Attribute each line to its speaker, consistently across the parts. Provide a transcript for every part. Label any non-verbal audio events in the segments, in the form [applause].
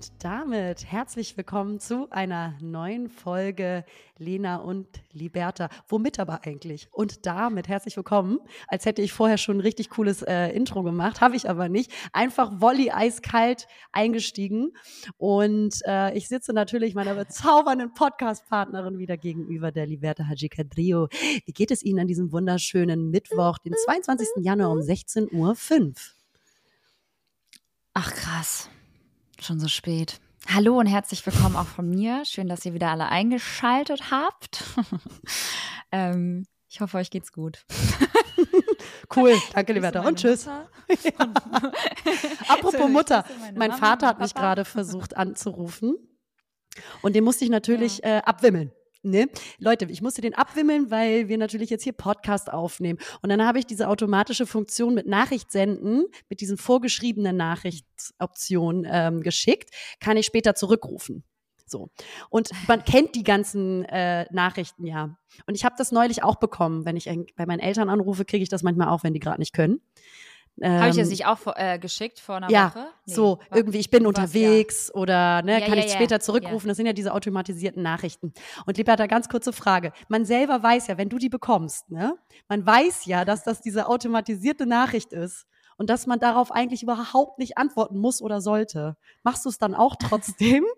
Speaker 1: Und damit herzlich willkommen zu einer neuen Folge Lena und Liberta. Womit aber eigentlich? Und damit herzlich willkommen, als hätte ich vorher schon ein richtig cooles äh, Intro gemacht, habe ich aber nicht. Einfach Volley eiskalt eingestiegen. Und äh, ich sitze natürlich meiner bezaubernden Podcast-Partnerin wieder gegenüber, der Liberta Haji Kadrio. Wie geht es Ihnen an diesem wunderschönen Mittwoch, den 22. Januar um 16.05 Uhr?
Speaker 2: Ach krass. Schon so spät. Hallo und herzlich willkommen auch von mir. Schön, dass ihr wieder alle eingeschaltet habt. [laughs] ähm, ich hoffe, euch geht's gut. [laughs]
Speaker 1: Cool, danke.
Speaker 2: Grüße
Speaker 1: Und tschüss. [laughs] Ja. Apropos
Speaker 2: So,
Speaker 1: Mutter, mein Vater hat mich gerade versucht anzurufen und den musste ich natürlich äh, abwimmeln. Ne? Leute, ich musste den abwimmeln, weil wir natürlich jetzt hier Podcast aufnehmen. Und dann habe ich diese automatische Funktion mit Nachricht senden, mit diesen vorgeschriebenen Nachrichtsoptionen ähm, geschickt, kann ich später zurückrufen. So. Und man kennt die ganzen äh, Nachrichten ja. Und ich habe das neulich auch bekommen. Wenn ich bei meinen Eltern anrufe, kriege ich das manchmal auch, wenn die gerade nicht können.
Speaker 2: Habe ich das
Speaker 1: Ähm,
Speaker 2: nicht auch äh, geschickt vor einer
Speaker 1: ja,
Speaker 2: Woche? Nee,
Speaker 1: so irgendwie, ich bin unterwegs oder ne,
Speaker 2: Ja,
Speaker 1: kann
Speaker 2: ja,
Speaker 1: ich
Speaker 2: ja,
Speaker 1: später
Speaker 2: ja.
Speaker 1: zurückrufen. Das sind ja diese automatisierten Nachrichten. Und Liberta, ganz kurze Frage. Man selber weiß ja, wenn du die bekommst, ne, man weiß ja, dass das diese automatisierte Nachricht ist und dass man darauf eigentlich überhaupt nicht antworten muss oder sollte. Machst du es dann auch trotzdem? [laughs]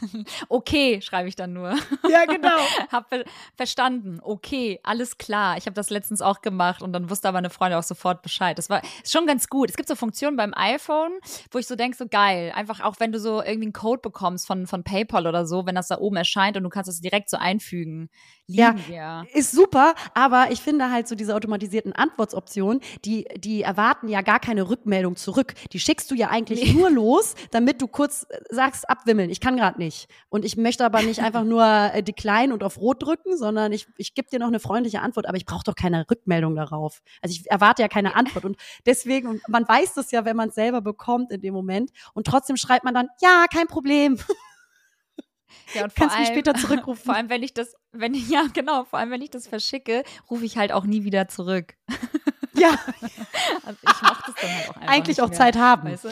Speaker 1: [laughs]
Speaker 2: Okay, schreibe ich dann nur. [laughs]
Speaker 1: ja, genau. [laughs]
Speaker 2: hab ver verstanden. Okay, alles klar. Ich habe das letztens auch gemacht und dann wusste aber eine Freundin auch sofort Bescheid. Das war ist schon ganz gut. Es gibt so Funktionen beim iPhone, wo ich so denke, so geil. Einfach auch wenn du so irgendwie einen Code bekommst von, von PayPal oder so, wenn das da oben erscheint und du kannst es direkt so einfügen. Lieben wir.
Speaker 1: Ist super, aber ich finde halt so diese automatisierten Antwortoptionen, die, die erwarten ja gar keine Rückmeldung zurück. Die schickst du ja eigentlich nur los, damit du kurz äh, sagst, abwimmeln. Ich kann gerade nicht. Und ich möchte aber nicht einfach nur äh, decline und auf Rot drücken, sondern ich, ich gebe dir noch eine freundliche Antwort, aber ich brauche doch keine Rückmeldung darauf. Also ich erwarte ja keine Antwort. Und deswegen, und man weiß das ja, wenn man es selber bekommt in dem Moment. Und trotzdem schreibt man dann, ja, kein Problem. [laughs]
Speaker 2: Ja, und
Speaker 1: Kannst mich
Speaker 2: allem-
Speaker 1: später zurückrufen. [laughs]
Speaker 2: Vor allem, wenn ich das, wenn ich, ja, genau, vor allem, wenn ich das verschicke, rufe ich halt auch nie wieder zurück. [laughs]
Speaker 1: Ja, [laughs]
Speaker 2: Also ich mach das dann halt auch einfach
Speaker 1: eigentlich auch
Speaker 2: mehr,
Speaker 1: Zeit haben.
Speaker 2: Weißt du?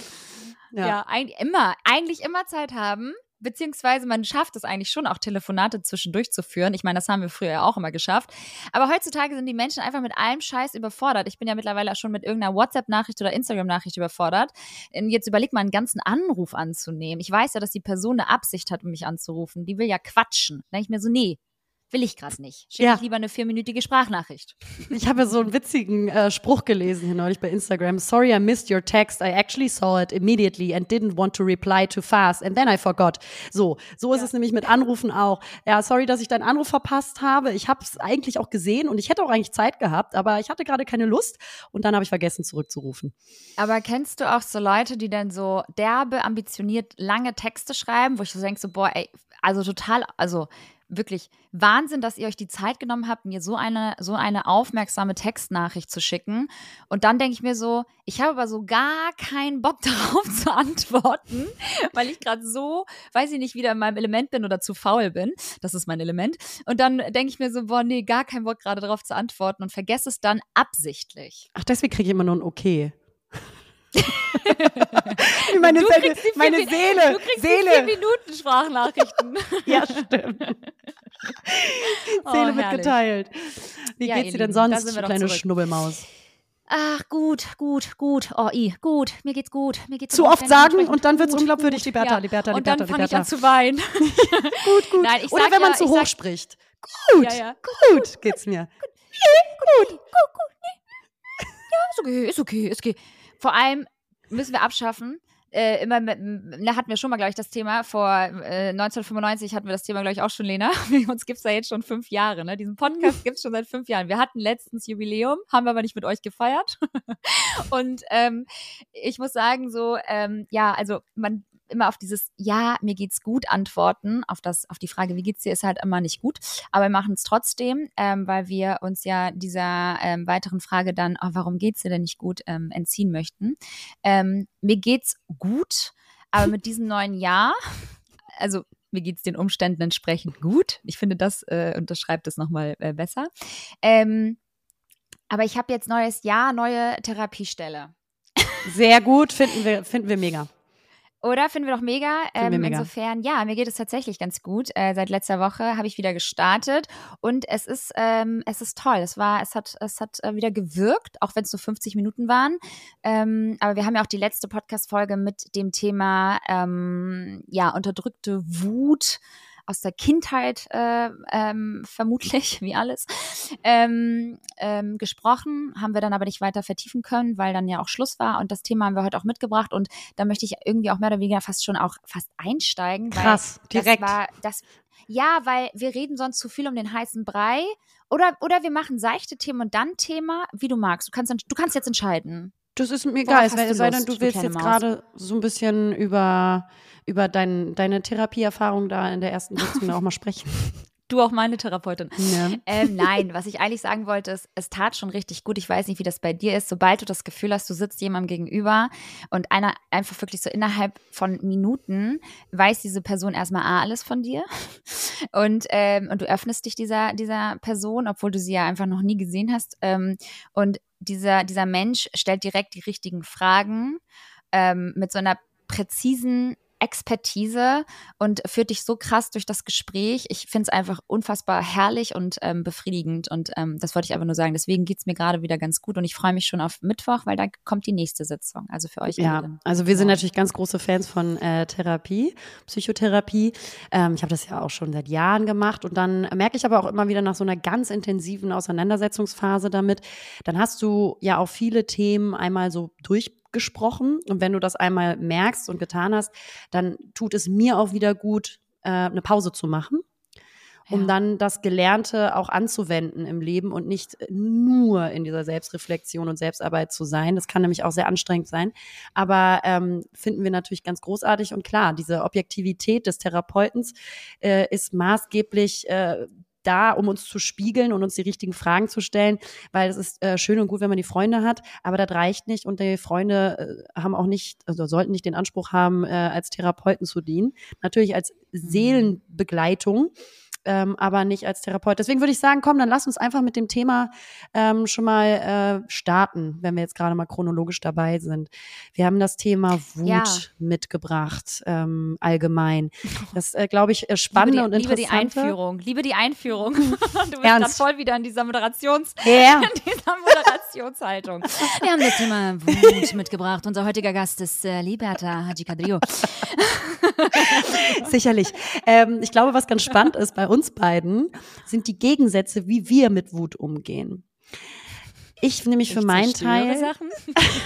Speaker 2: Ja, eigentlich immer, eigentlich immer Zeit haben. Beziehungsweise man schafft es eigentlich schon, auch Telefonate zwischendurch zu führen. Ich meine, das haben wir früher ja auch immer geschafft. Aber heutzutage sind die Menschen einfach mit allem Scheiß überfordert. Ich bin ja mittlerweile auch schon mit irgendeiner WhatsApp-Nachricht oder Instagram-Nachricht überfordert. Und jetzt überleg mal, einen ganzen Anruf anzunehmen. Ich weiß ja, dass die Person eine Absicht hat, um mich anzurufen. Die will ja quatschen. Da denke ich mir so, nee, will ich gerade nicht. Schicke
Speaker 1: Ja.
Speaker 2: ich lieber eine vierminütige Sprachnachricht. [laughs]
Speaker 1: Ich habe ja so einen witzigen äh, Spruch gelesen hier neulich bei Instagram. Sorry, I missed your text. I actually saw it immediately and didn't want to reply too fast and then I forgot. So, so ist es nämlich mit Anrufen auch. Ja, sorry, dass ich deinen Anruf verpasst habe. Ich habe es eigentlich auch gesehen und ich hätte auch eigentlich Zeit gehabt, aber ich hatte gerade keine Lust und dann habe ich vergessen zurückzurufen.
Speaker 2: Aber kennst du auch so Leute, die dann so derbe, ambitioniert lange Texte schreiben, wo ich so denke, so, boah, ey, also total, also wirklich Wahnsinn, dass ihr euch die Zeit genommen habt, mir so eine, so eine aufmerksame Textnachricht zu schicken. Und dann denke ich mir so, ich habe aber so gar keinen Bock [laughs] darauf zu antworten, weil ich gerade so, weiß ich nicht, wieder in meinem Element bin oder zu faul bin. Das ist mein Element. Und dann denke ich mir so, boah, nee, gar keinen Bock gerade darauf zu antworten und vergesse es dann absichtlich.
Speaker 1: Ach, deswegen kriege ich immer nur ein Okay. Meine,
Speaker 2: Du
Speaker 1: Seele,
Speaker 2: die vier
Speaker 1: meine Seele,
Speaker 2: Du kriegst die
Speaker 1: Seele.
Speaker 2: vier Minuten Sprachnachrichten.
Speaker 1: Ja, stimmt.
Speaker 2: Oh,
Speaker 1: Seele wird
Speaker 2: herrlich.
Speaker 1: geteilt. Wie
Speaker 2: Ja,
Speaker 1: geht's dir denn sonst, du kleine
Speaker 2: zurück.
Speaker 1: Schnubbelmaus?
Speaker 2: Ach, gut, gut, gut. Oh, i, gut. Mir geht's gut. Mir geht's
Speaker 1: Zu
Speaker 2: gut.
Speaker 1: oft sagen und dann wird's
Speaker 2: gut,
Speaker 1: unglaubwürdig,
Speaker 2: gut.
Speaker 1: Liberta,
Speaker 2: ja.
Speaker 1: Liberta,
Speaker 2: Und
Speaker 1: Liberta,
Speaker 2: dann fange ich an zu weinen.
Speaker 1: Gut, gut.
Speaker 2: Nein,
Speaker 1: Oder wenn man
Speaker 2: ja,
Speaker 1: zu
Speaker 2: ich
Speaker 1: hoch
Speaker 2: sag-
Speaker 1: spricht. Gut,
Speaker 2: Ja, ja.
Speaker 1: gut geht's mir.
Speaker 2: Ist okay, ist okay, ist okay. Vor allem müssen wir abschaffen. Äh, immer mit, da hatten wir schon mal, glaube ich, das Thema. Vor äh, 1995 hatten wir das Thema, glaube ich, auch schon, Lena. [laughs] Uns gibt's ja jetzt schon fünf Jahre. Ne? Diesen Podcast gibt's schon seit fünf Jahren. Wir hatten letztens Jubiläum, haben wir aber nicht mit euch gefeiert. [laughs] Und ähm, ich muss sagen, so, ähm, ja, also man, immer auf dieses Ja, mir geht's gut antworten, auf das, auf die Frage, wie geht's dir, ist halt immer nicht gut. Aber wir machen es trotzdem, ähm, weil wir uns ja dieser ähm, weiteren Frage dann, oh, warum geht's dir denn nicht gut, ähm, entziehen möchten. Ähm, mir geht's gut, aber mit diesem neuen Jahr, also mir geht's den Umständen entsprechend gut. Ich finde, das äh, unterschreibt es nochmal äh, besser. Ähm, aber ich habe jetzt neues Jahr, neue Therapiestelle.
Speaker 1: Sehr gut, finden wir, finden wir mega.
Speaker 2: Oder finden wir doch mega.
Speaker 1: Finden wir
Speaker 2: Ähm,
Speaker 1: mega.
Speaker 2: Insofern, ja, mir geht es tatsächlich ganz gut. Äh, seit letzter Woche habe ich wieder gestartet und es ist, ähm, es ist toll. Es war, es hat, es hat äh, wieder gewirkt, auch wenn es nur 50 Minuten waren. Ähm, aber wir haben ja auch die letzte Podcast-Folge mit dem Thema, ähm, ja, unterdrückte Wut aus der Kindheit äh, ähm, vermutlich, [laughs] wie alles, ähm, ähm, gesprochen, haben wir dann aber nicht weiter vertiefen können, weil dann ja auch Schluss war und das Thema haben wir heute auch mitgebracht und da möchte ich irgendwie auch mehr oder weniger fast schon auch fast einsteigen.
Speaker 1: Krass, direkt.
Speaker 2: Das war, das, ja, weil wir reden sonst zu viel um den heißen Brei oder, oder wir machen seichte Themen und dann Thema, wie du magst. Du kannst, du kannst jetzt entscheiden.
Speaker 1: Das ist mir egal, es sei- denn, du willst jetzt gerade so ein bisschen über, über dein, deine Therapieerfahrung da in der ersten Sitzung [laughs] auch mal sprechen.
Speaker 2: Du auch meine Therapeutin.
Speaker 1: Ja.
Speaker 2: Ähm, nein, was ich eigentlich sagen wollte, ist, es tat schon richtig gut. Ich weiß nicht, wie das bei dir ist. Sobald du das Gefühl hast, du sitzt jemandem gegenüber und einer einfach wirklich so innerhalb von Minuten weiß diese Person erstmal A, alles von dir und, ähm, und du öffnest dich dieser, dieser Person, obwohl du sie ja einfach noch nie gesehen hast. Ähm, und dieser, dieser Mensch stellt direkt die richtigen Fragen ähm, mit so einer präzisen Expertise und führt dich so krass durch das Gespräch. Ich finde es einfach unfassbar herrlich und ähm, befriedigend und ähm, das wollte ich einfach nur sagen. Deswegen geht es mir gerade wieder ganz gut und ich freue mich schon auf Mittwoch, weil da kommt die nächste Sitzung. Also für euch
Speaker 1: Ja,
Speaker 2: alle.
Speaker 1: also wir sind
Speaker 2: Ja.
Speaker 1: natürlich ganz große Fans von äh, Therapie, Psychotherapie. Ähm, ich habe das ja auch schon seit Jahren gemacht und dann merke ich aber auch immer wieder nach so einer ganz intensiven Auseinandersetzungsphase damit, dann hast du ja auch viele Themen einmal so durchgesprochen und wenn du das einmal merkst und getan hast, dann tut es mir auch wieder gut, äh, eine Pause zu machen um
Speaker 2: Ja.
Speaker 1: dann das Gelernte auch anzuwenden im Leben und nicht nur in dieser Selbstreflexion und Selbstarbeit zu sein. Das kann nämlich auch sehr anstrengend sein. Aber ähm, finden wir natürlich ganz großartig und klar, diese Objektivität des Therapeutens äh, ist maßgeblich äh, da, um uns zu spiegeln und uns die richtigen Fragen zu stellen, weil es ist äh, schön und gut, wenn man die Freunde hat, aber das reicht nicht und die Freunde äh, haben auch nicht, also sollten nicht den Anspruch haben, äh, als Therapeuten zu dienen. Natürlich als Seelenbegleitung, ähm, aber nicht als Therapeut. Deswegen würde ich sagen, komm, dann lass uns einfach mit dem Thema ähm, schon mal äh, starten, wenn wir jetzt gerade mal chronologisch dabei sind. Wir haben das Thema Wut
Speaker 2: Ja.
Speaker 1: mitgebracht, ähm, allgemein. Das, äh, glaube ich, äh, spannende
Speaker 2: liebe die,
Speaker 1: und
Speaker 2: liebe die
Speaker 1: interessante.
Speaker 2: Einführung. Liebe die Einführung. [laughs] Du bist gerade voll wieder in dieser Moderations
Speaker 1: Ja. [laughs]
Speaker 2: in dieser Moderationshaltung. Wir haben das Thema Wut mitgebracht. Unser heutiger Gast ist äh, Liberta Haji Kadrio. [laughs]
Speaker 1: Sicherlich. Ähm, ich glaube, was ganz spannend ist bei uns beiden, sind die Gegensätze, wie wir mit Wut umgehen. Ich nämlich für meinen Teil,
Speaker 2: Sachen.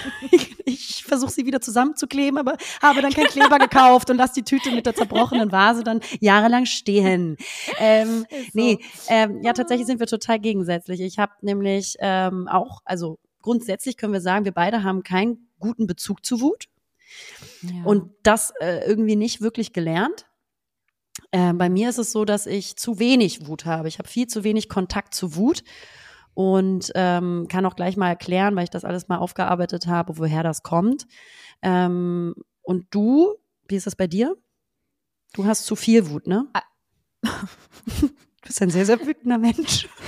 Speaker 2: [laughs]
Speaker 1: ich versuche sie wieder zusammenzukleben, aber habe dann keinen Kleber gekauft und lasse die Tüte mit der zerbrochenen Vase dann jahrelang stehen. Ähm, Nee, ähm, ja, tatsächlich sind wir total gegensätzlich. Ich habe nämlich ähm, auch, also grundsätzlich können wir sagen, wir beide haben keinen guten Bezug zu Wut
Speaker 2: Ja.
Speaker 1: und das äh, irgendwie nicht wirklich gelernt. Äh, bei mir ist es so, dass ich zu wenig Wut habe. Ich habe viel zu wenig Kontakt zu Wut und ähm, kann auch gleich mal erklären, weil ich das alles mal aufgearbeitet habe, woher das kommt. Ähm, und du, wie ist das bei dir? Du hast zu viel Wut, ne?
Speaker 2: Ah. [laughs]
Speaker 1: Du bist ein sehr, sehr wütender Mensch. [laughs]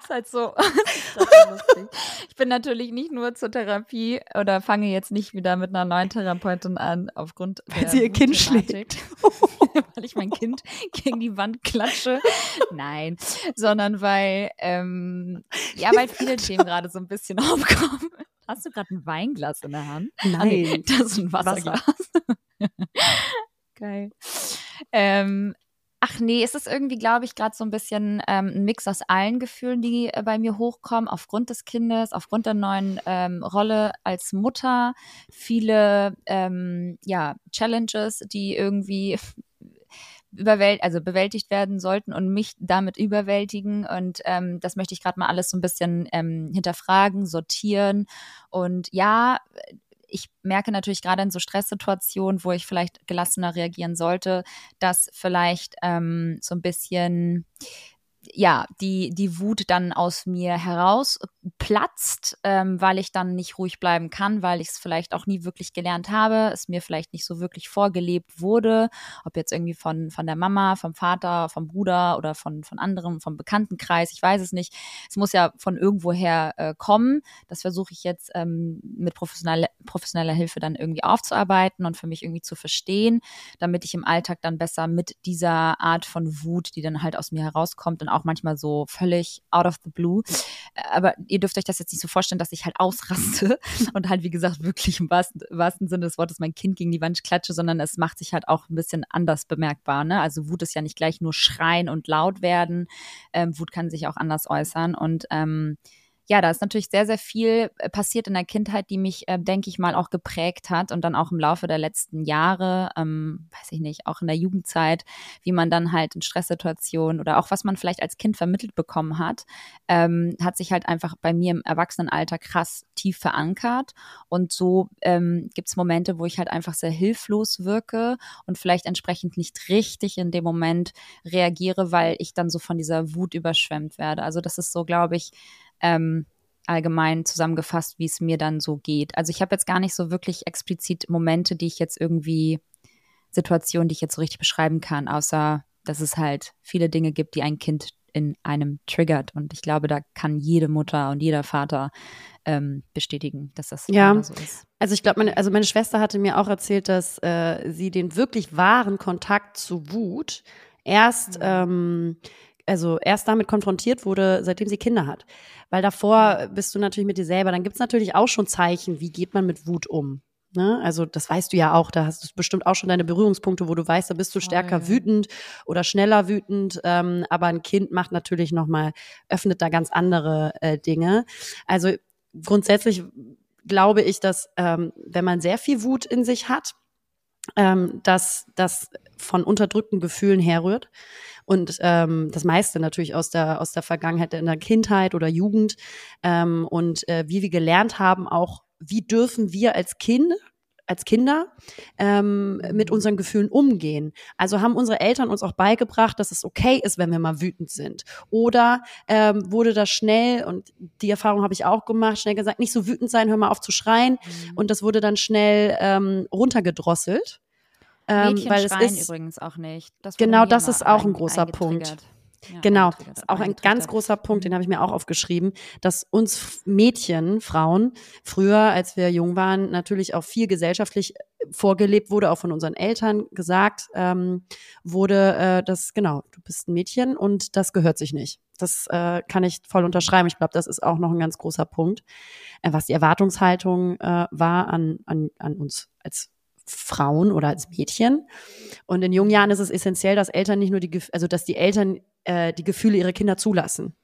Speaker 2: ist halt so. [laughs] Ich bin natürlich nicht nur zur Therapie oder fange jetzt nicht wieder mit einer neuen Therapeutin an, aufgrund
Speaker 1: Weil
Speaker 2: der
Speaker 1: sie ihr Kind
Speaker 2: Wutthematik. [laughs] weil ich mein Kind gegen die Wand klatsche. Nein, sondern weil, ähm, ja, weil viele [laughs] Themen gerade so ein bisschen aufkommen. Hast du gerade ein Weinglas in der Hand? Ah,
Speaker 1: Nein.
Speaker 2: das ist ein Wasserglas. Geil. Ähm, ach nee, es ist irgendwie, glaube ich, gerade so ein bisschen ähm, ein Mix aus allen Gefühlen, die äh, bei mir hochkommen, aufgrund des Kindes, aufgrund der neuen ähm, Rolle als Mutter, viele ähm, ja, Challenges, die irgendwie [laughs] überwält also bewältigt werden sollten und mich damit überwältigen. Und ähm, das möchte ich gerade mal alles so ein bisschen ähm, hinterfragen, sortieren. Und ja, ich merke natürlich gerade in so Stresssituationen, wo ich vielleicht gelassener reagieren sollte, dass vielleicht ähm, so ein bisschen ja, die, die Wut dann aus mir heraus platzt, ähm, weil ich dann nicht ruhig bleiben kann, weil ich es vielleicht auch nie wirklich gelernt habe, es mir vielleicht nicht so wirklich vorgelebt wurde, ob jetzt irgendwie von, von der Mama, vom Vater, vom Bruder oder von, von anderen, vom Bekanntenkreis, ich weiß es nicht. Es muss ja von irgendwoher äh, kommen. Das versuche ich jetzt ähm, mit professioneller, professioneller Hilfe dann irgendwie aufzuarbeiten und für mich irgendwie zu verstehen, damit ich im Alltag dann besser mit dieser Art von Wut, die dann halt aus mir herauskommt und auch manchmal so völlig out of the blue. Aber ihr dürft euch das jetzt nicht so vorstellen, dass ich halt ausraste [laughs] und halt, wie gesagt, wirklich im wahrsten, wahrsten Sinne des Wortes mein Kind gegen die Wand klatsche, sondern es macht sich halt auch ein bisschen anders bemerkbar. Ne? Also Wut ist ja nicht gleich nur schreien und laut werden. Ähm, Wut kann sich auch anders äußern und ähm, ja, da ist natürlich sehr, sehr viel äh, passiert in der Kindheit, die mich, äh, denke ich mal, auch geprägt hat und dann auch im Laufe der letzten Jahre, ähm, weiß ich nicht, auch in der Jugendzeit, wie man dann halt in Stresssituationen oder auch was man vielleicht als Kind vermittelt bekommen hat, ähm, hat sich halt einfach bei mir im Erwachsenenalter krass tief verankert. Und so ähm, gibt es Momente, wo ich halt einfach sehr hilflos wirke und vielleicht entsprechend nicht richtig in dem Moment reagiere, weil ich dann so von dieser Wut überschwemmt werde. Also das ist so, glaube ich, ähm, allgemein zusammengefasst, wie es mir dann so geht. Also ich habe jetzt gar nicht so wirklich explizit Momente, die ich jetzt irgendwie, Situationen, die ich jetzt so richtig beschreiben kann, außer dass es halt viele Dinge gibt, die ein Kind in einem triggert. Und ich glaube, da kann jede Mutter und jeder Vater ähm, bestätigen, dass das
Speaker 1: ja.
Speaker 2: so ist.
Speaker 1: Also ich glaube, meine, also meine Schwester hatte mir auch erzählt, dass äh, sie den wirklich wahren Kontakt zu Wut erst mhm. ähm, also erst damit konfrontiert wurde, seitdem sie Kinder hat. Weil davor bist du natürlich mit dir selber. Dann gibt's natürlich auch schon Zeichen, wie geht man mit Wut um. Ne? Also das weißt du ja auch, da hast du bestimmt auch schon deine Berührungspunkte, wo du weißt, da bist du stärker oh, wütend oder schneller wütend. Ähm, aber ein Kind macht natürlich nochmal, öffnet da ganz andere äh, Dinge. Also grundsätzlich glaube ich, dass ähm, wenn man sehr viel Wut in sich hat, ähm, dass das von unterdrückten Gefühlen herrührt und ähm, das meiste natürlich aus der aus der Vergangenheit in der Kindheit oder Jugend ähm, und äh, wie wir gelernt haben auch wie dürfen wir als Kind als Kinder ähm, mit unseren Gefühlen umgehen. Also haben unsere Eltern uns auch beigebracht, dass es okay ist, wenn wir mal wütend sind. Oder ähm, wurde das schnell, und die Erfahrung habe ich auch gemacht, schnell gesagt, nicht so wütend sein, hör mal auf zu schreien. Mhm. Und das wurde dann schnell ähm, runtergedrosselt.
Speaker 2: Ähm, weil es ist übrigens auch nicht.
Speaker 1: Das genau, das ist auch ein großer Punkt. Ja, genau, das ist auch ein ganz großer Punkt, den habe ich mir auch aufgeschrieben, dass uns Mädchen, Frauen, früher, als wir jung waren, natürlich auch viel gesellschaftlich vorgelebt wurde, auch von unseren Eltern gesagt ähm, wurde, äh, dass genau, du bist ein Mädchen und das gehört sich nicht. Das äh, kann ich voll unterschreiben. Ich glaube, das ist auch noch ein ganz großer Punkt, äh, was die Erwartungshaltung äh, war an, an, an uns als Frauen oder als Mädchen. Und in jungen Jahren ist es essentiell, dass Eltern nicht nur die, also dass die Eltern äh, die Gefühle ihrer Kinder zulassen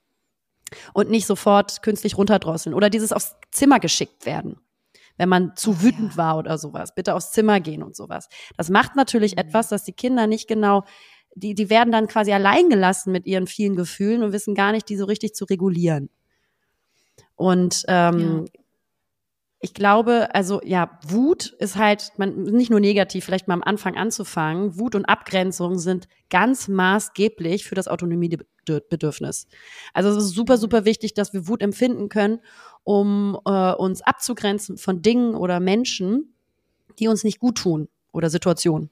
Speaker 1: und nicht sofort künstlich runterdrosseln oder dieses aufs Zimmer geschickt werden. Wenn man zu wütend ja. war oder sowas, bitte aufs Zimmer gehen und sowas. Das macht natürlich mhm. etwas, dass die Kinder nicht genau, die, die werden dann quasi allein gelassen mit ihren vielen Gefühlen und wissen gar nicht, die so richtig zu regulieren. Und ähm, ja ich glaube, also ja, Wut ist halt man, nicht nur negativ, vielleicht mal am Anfang anzufangen. Wut und Abgrenzung sind ganz maßgeblich für das Autonomiebedürfnis. Also es ist super, super wichtig, dass wir Wut empfinden können, um äh, uns abzugrenzen von Dingen oder Menschen, die uns nicht gut tun oder Situationen.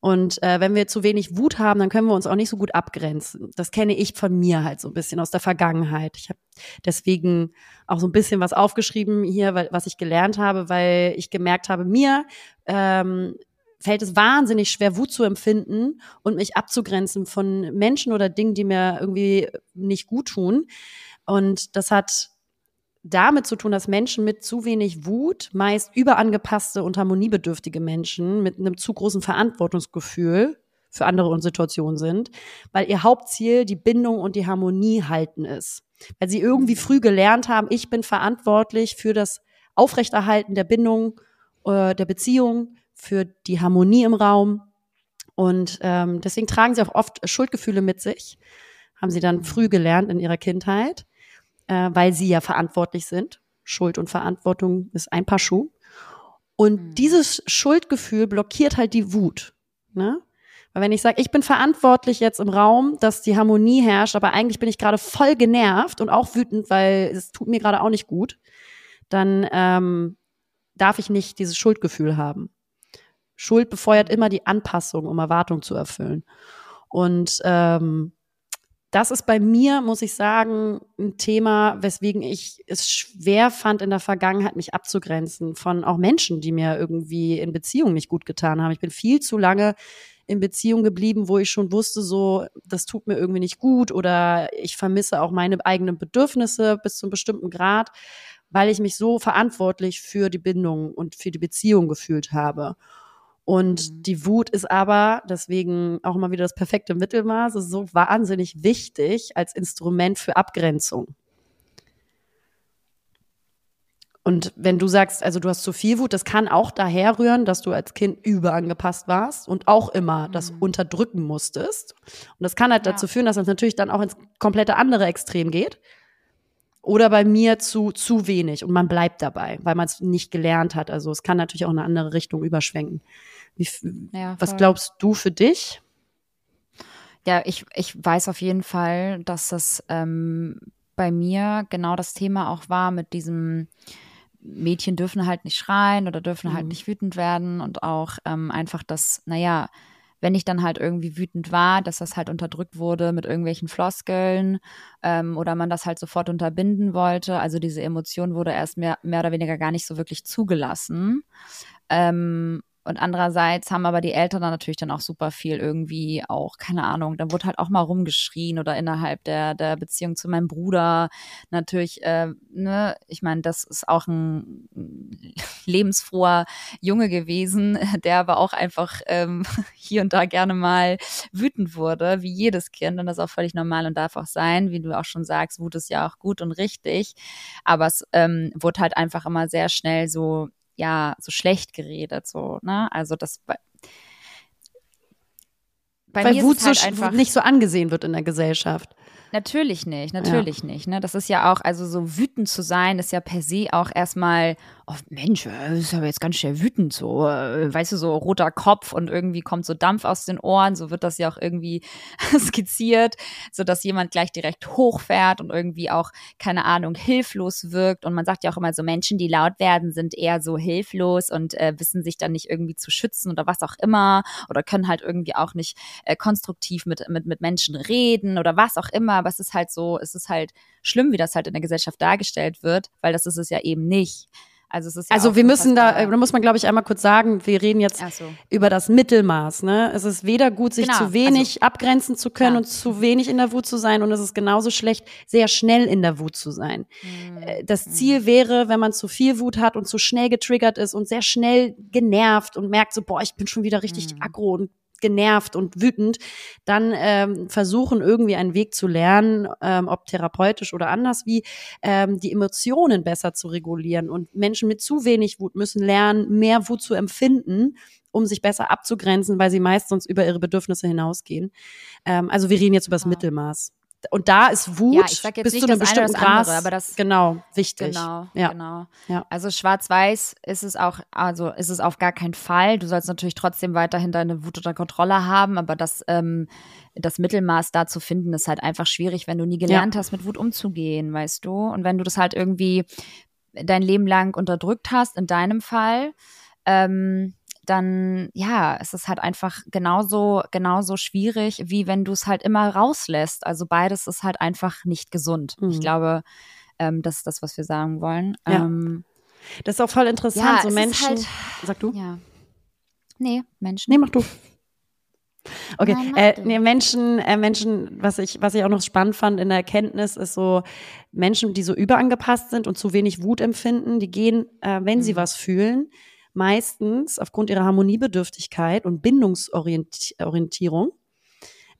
Speaker 1: Und äh, wenn wir zu wenig Wut haben, dann können wir uns auch nicht so gut abgrenzen. Das kenne ich von mir halt so ein bisschen aus der Vergangenheit. Ich habe deswegen auch so ein bisschen was aufgeschrieben hier, weil, was ich gelernt habe, weil ich gemerkt habe, mir ähm, fällt es wahnsinnig schwer, Wut zu empfinden und mich abzugrenzen von Menschen oder Dingen, die mir irgendwie nicht gut tun. Und das hat damit zu tun, dass Menschen mit zu wenig Wut, meist überangepasste und harmoniebedürftige Menschen mit einem zu großen Verantwortungsgefühl für andere und Situationen sind, weil ihr Hauptziel die Bindung und die Harmonie halten ist. Weil sie irgendwie früh gelernt haben, ich bin verantwortlich für das Aufrechterhalten der Bindung, äh, der Beziehung, für die Harmonie im Raum. Und ähm, deswegen tragen sie auch oft Schuldgefühle mit sich, haben sie dann früh gelernt in ihrer Kindheit äh, weil sie ja verantwortlich sind. Schuld und Verantwortung ist ein Paar Schuh. Und
Speaker 2: Mhm.
Speaker 1: dieses Schuldgefühl blockiert halt die Wut. Ne? Weil wenn ich sage, ich bin verantwortlich jetzt im Raum, dass die Harmonie herrscht, aber eigentlich bin ich gerade voll genervt und auch wütend, weil es tut mir gerade auch nicht gut, dann ähm, darf ich nicht dieses Schuldgefühl haben. Schuld befeuert immer die Anpassung, um Erwartungen zu erfüllen. Und ähm, das ist bei mir, muss ich sagen, ein Thema, weswegen ich es schwer fand, in der Vergangenheit mich abzugrenzen von auch Menschen, die mir irgendwie in Beziehungen nicht gut getan haben. Ich bin viel zu lange in Beziehung geblieben, wo ich schon wusste, so, das tut mir irgendwie nicht gut oder ich vermisse auch meine eigenen Bedürfnisse bis zu einem bestimmten Grad, weil ich mich so verantwortlich für die Bindung und für die Beziehung gefühlt habe. Und
Speaker 2: Mhm.
Speaker 1: die Wut ist aber, deswegen auch immer wieder das perfekte Mittelmaß, ist so wahnsinnig wichtig als Instrument für Abgrenzung. Und wenn du sagst, also du hast zu viel Wut, das kann auch daher rühren, dass du als Kind überangepasst warst und auch immer das
Speaker 2: Mhm.
Speaker 1: unterdrücken musstest. Und das kann halt
Speaker 2: Ja.
Speaker 1: dazu führen, dass das natürlich dann auch ins komplette andere Extrem geht. Oder bei mir zu, zu wenig und man bleibt dabei, weil man es nicht gelernt hat. Also es kann natürlich auch in eine andere Richtung überschwenken. Wie,
Speaker 2: Ja,
Speaker 1: was glaubst du für dich?
Speaker 2: Ja, ich, ich weiß auf jeden Fall, dass das ähm, bei mir genau das Thema auch war mit diesem Mädchen dürfen halt nicht schreien oder dürfen halt
Speaker 1: Mhm.
Speaker 2: nicht wütend werden und auch ähm, einfach das, naja, wenn ich dann halt irgendwie wütend war, dass das halt unterdrückt wurde mit irgendwelchen Floskeln ähm, oder man das halt sofort unterbinden wollte. Also diese Emotion wurde erst mehr, mehr oder weniger gar nicht so wirklich zugelassen. Ähm, und andererseits haben aber die Eltern dann natürlich dann auch super viel irgendwie auch, keine Ahnung, dann wurde halt auch mal rumgeschrien oder innerhalb der, der Beziehung zu meinem Bruder natürlich, äh, ne, ich meine, das ist auch ein [laughs] lebensfroher Junge gewesen, [laughs] der aber auch einfach ähm, [laughs] hier und da gerne mal wütend wurde, wie jedes Kind. Und das ist auch völlig normal und darf auch sein, wie du auch schon sagst, Wut ist ja auch gut und richtig. Aber es ähm, wurde halt einfach immer sehr schnell so ja, so schlecht geredet, so, ne? Also das bei, bei
Speaker 1: Weil Wut
Speaker 2: halt
Speaker 1: so,
Speaker 2: einfach
Speaker 1: nicht so angesehen wird in der Gesellschaft.
Speaker 2: Natürlich nicht, natürlich nicht. Ne? Das ist ja auch, also so wütend zu sein, ist ja per se auch erstmal, oh Mensch, äh, ist aber jetzt ganz schnell wütend, so, äh, weißt du, so roter Kopf und irgendwie kommt so Dampf aus den Ohren, so wird das ja auch irgendwie [laughs] skizziert, so dass jemand gleich direkt hochfährt und irgendwie auch, keine Ahnung, hilflos wirkt. Und man sagt ja auch immer so, Menschen, die laut werden, sind eher so hilflos und äh, wissen sich dann nicht irgendwie zu schützen oder was auch immer oder können halt irgendwie auch nicht äh, konstruktiv mit, mit, mit Menschen reden oder was auch immer. Aber es ist halt so, es ist halt schlimm, wie das halt in der Gesellschaft dargestellt wird, weil das ist es ja eben nicht. Also es ist ja
Speaker 1: Also wir müssen da,
Speaker 2: unfassbar-
Speaker 1: da muss man glaube ich einmal kurz sagen, wir reden jetzt
Speaker 2: so.
Speaker 1: über das Mittelmaß. Ne? Es ist weder gut, sich
Speaker 2: Genau,
Speaker 1: zu wenig abgrenzen zu können
Speaker 2: Klar.
Speaker 1: und zu wenig in der Wut zu sein und es ist genauso schlecht, sehr schnell in der Wut zu sein. Äh, Das Ziel wäre, wenn man zu viel Wut hat und zu schnell getriggert ist und sehr schnell genervt und merkt so, boah, ich bin schon wieder richtig
Speaker 2: Mhm.
Speaker 1: aggro und genervt und wütend, dann ähm, versuchen irgendwie einen Weg zu lernen, ähm, ob therapeutisch oder anders, wie ähm, die Emotionen besser zu regulieren. Und Menschen mit zu wenig Wut müssen lernen, mehr Wut zu empfinden, um sich besser abzugrenzen, weil sie meist sonst über ihre Bedürfnisse hinausgehen. Ähm, also wir reden jetzt über das
Speaker 2: Ja.
Speaker 1: Mittelmaß. Und da ist Wut
Speaker 2: Ja, ich sag jetzt
Speaker 1: bis
Speaker 2: nicht
Speaker 1: zu einem
Speaker 2: das eine
Speaker 1: bestimmten
Speaker 2: das andere,
Speaker 1: Grad
Speaker 2: aber das-
Speaker 1: genau wichtig.
Speaker 2: Genau,
Speaker 1: Ja.
Speaker 2: genau.
Speaker 1: Ja.
Speaker 2: Also schwarz-weiß ist es auch, also ist es auf gar keinen Fall. Du sollst natürlich trotzdem weiterhin deine Wut unter Kontrolle haben, aber das, ähm, das Mittelmaß da zu finden, ist halt einfach schwierig, wenn du nie gelernt hast, mit Wut umzugehen, weißt du? Und wenn du das halt irgendwie dein Leben lang unterdrückt hast, in deinem Fall, ähm, dann ja, es ist halt einfach genauso, genauso schwierig, wie wenn du es halt immer rauslässt. Also beides ist halt einfach nicht gesund.
Speaker 1: Mhm.
Speaker 2: Ich glaube, ähm, das ist das, was wir sagen wollen.
Speaker 1: Ja.
Speaker 2: Ähm,
Speaker 1: Das ist auch voll interessant,
Speaker 2: Ja,
Speaker 1: so Menschen.
Speaker 2: halt-
Speaker 1: sag du?
Speaker 2: ja. Nee, Menschen.
Speaker 1: Nee, mach du. Okay,
Speaker 2: Nein,
Speaker 1: äh, nee, Menschen, äh, Menschen, was ich, was ich auch noch spannend fand in der Erkenntnis, ist so Menschen, die so überangepasst sind und zu wenig Wut empfinden, die gehen, äh, wenn sie
Speaker 2: Mhm.
Speaker 1: was fühlen, meistens aufgrund ihrer Harmoniebedürftigkeit und Bindungsorientierung,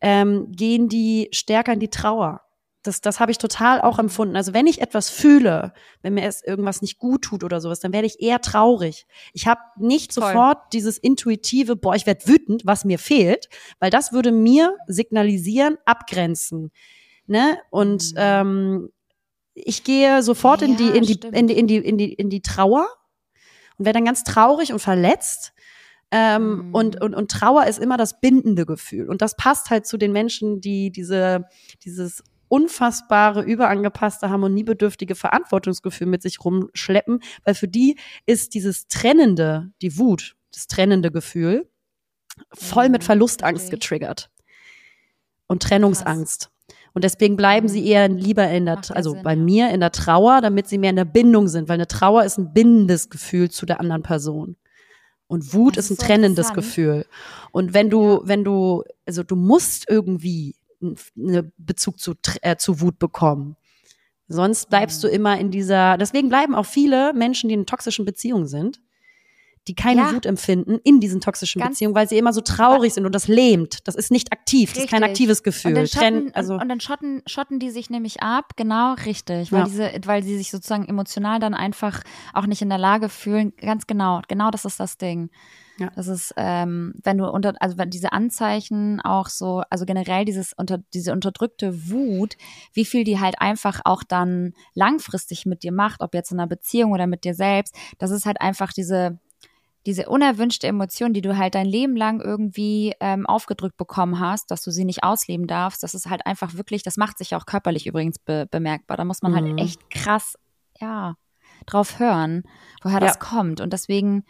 Speaker 1: ähm, gehen die stärker in die Trauer. Das, das habe ich total auch empfunden. Also wenn ich etwas fühle, wenn mir es irgendwas nicht gut tut oder sowas, dann werde ich eher traurig. Ich habe nicht
Speaker 2: Voll.
Speaker 1: sofort dieses intuitive, boah, ich werde wütend, was mir fehlt, weil das würde mir signalisieren, abgrenzen. Ne? Und
Speaker 2: Mhm.
Speaker 1: ähm, ich gehe sofort in die in die in die in die in die in die Trauer und werde dann ganz traurig und verletzt. Ähm,
Speaker 2: Mhm.
Speaker 1: und, und, und Trauer ist immer das bindende Gefühl. Und das passt halt zu den Menschen, die diese, dieses unfassbare, überangepasste, harmoniebedürftige Verantwortungsgefühl mit sich rumschleppen, weil für die ist dieses trennende, die Wut, das trennende Gefühl, voll mit
Speaker 2: Mhm,
Speaker 1: Verlustangst
Speaker 2: ich.
Speaker 1: getriggert und Trennungsangst. Und deswegen bleiben sie
Speaker 2: Mhm.
Speaker 1: eher lieber in der,
Speaker 2: ja
Speaker 1: also
Speaker 2: Sinn,
Speaker 1: bei
Speaker 2: ja.
Speaker 1: mir in der Trauer, damit sie mehr in der Bindung sind, weil eine Trauer ist ein bindendes Gefühl zu der anderen Person. Und Wut
Speaker 2: Das
Speaker 1: ist ein
Speaker 2: so
Speaker 1: trennendes. Gefühl. Und wenn du, wenn du, also du musst irgendwie einen Bezug zu, äh, zu Wut bekommen. Sonst bleibst
Speaker 2: Mhm.
Speaker 1: du immer in dieser, deswegen bleiben auch viele Menschen, die in toxischen Beziehungen sind, die keine
Speaker 2: Ja.
Speaker 1: Wut empfinden in diesen toxischen
Speaker 2: Ganz-
Speaker 1: Beziehungen, weil sie immer so traurig sind und das lähmt. Das ist nicht aktiv, das ist kein
Speaker 2: Richtig.
Speaker 1: aktives Gefühl.
Speaker 2: Und dann,
Speaker 1: Trenn-
Speaker 2: schotten,
Speaker 1: also,
Speaker 2: und, und dann schotten, schotten die sich nämlich ab, genau, richtig, weil
Speaker 1: Ja.
Speaker 2: diese, weil sie sich sozusagen emotional dann einfach auch nicht in der Lage fühlen, ganz genau, genau das ist das Ding.
Speaker 1: Ja.
Speaker 2: Das ist, ähm, wenn du unter, also wenn diese Anzeichen auch so, also generell dieses unter, diese unterdrückte Wut, wie viel die halt einfach auch dann langfristig mit dir macht, ob jetzt in einer Beziehung oder mit dir selbst, das ist halt einfach diese, diese unerwünschte Emotion, die du halt dein Leben lang irgendwie ähm, aufgedrückt bekommen hast, dass du sie nicht ausleben darfst, das ist halt einfach wirklich, das macht sich auch körperlich übrigens be bemerkbar. Da muss man
Speaker 1: Mhm.
Speaker 2: halt echt krass, ja, drauf hören, woher
Speaker 1: Ja.
Speaker 2: das kommt. Und deswegen,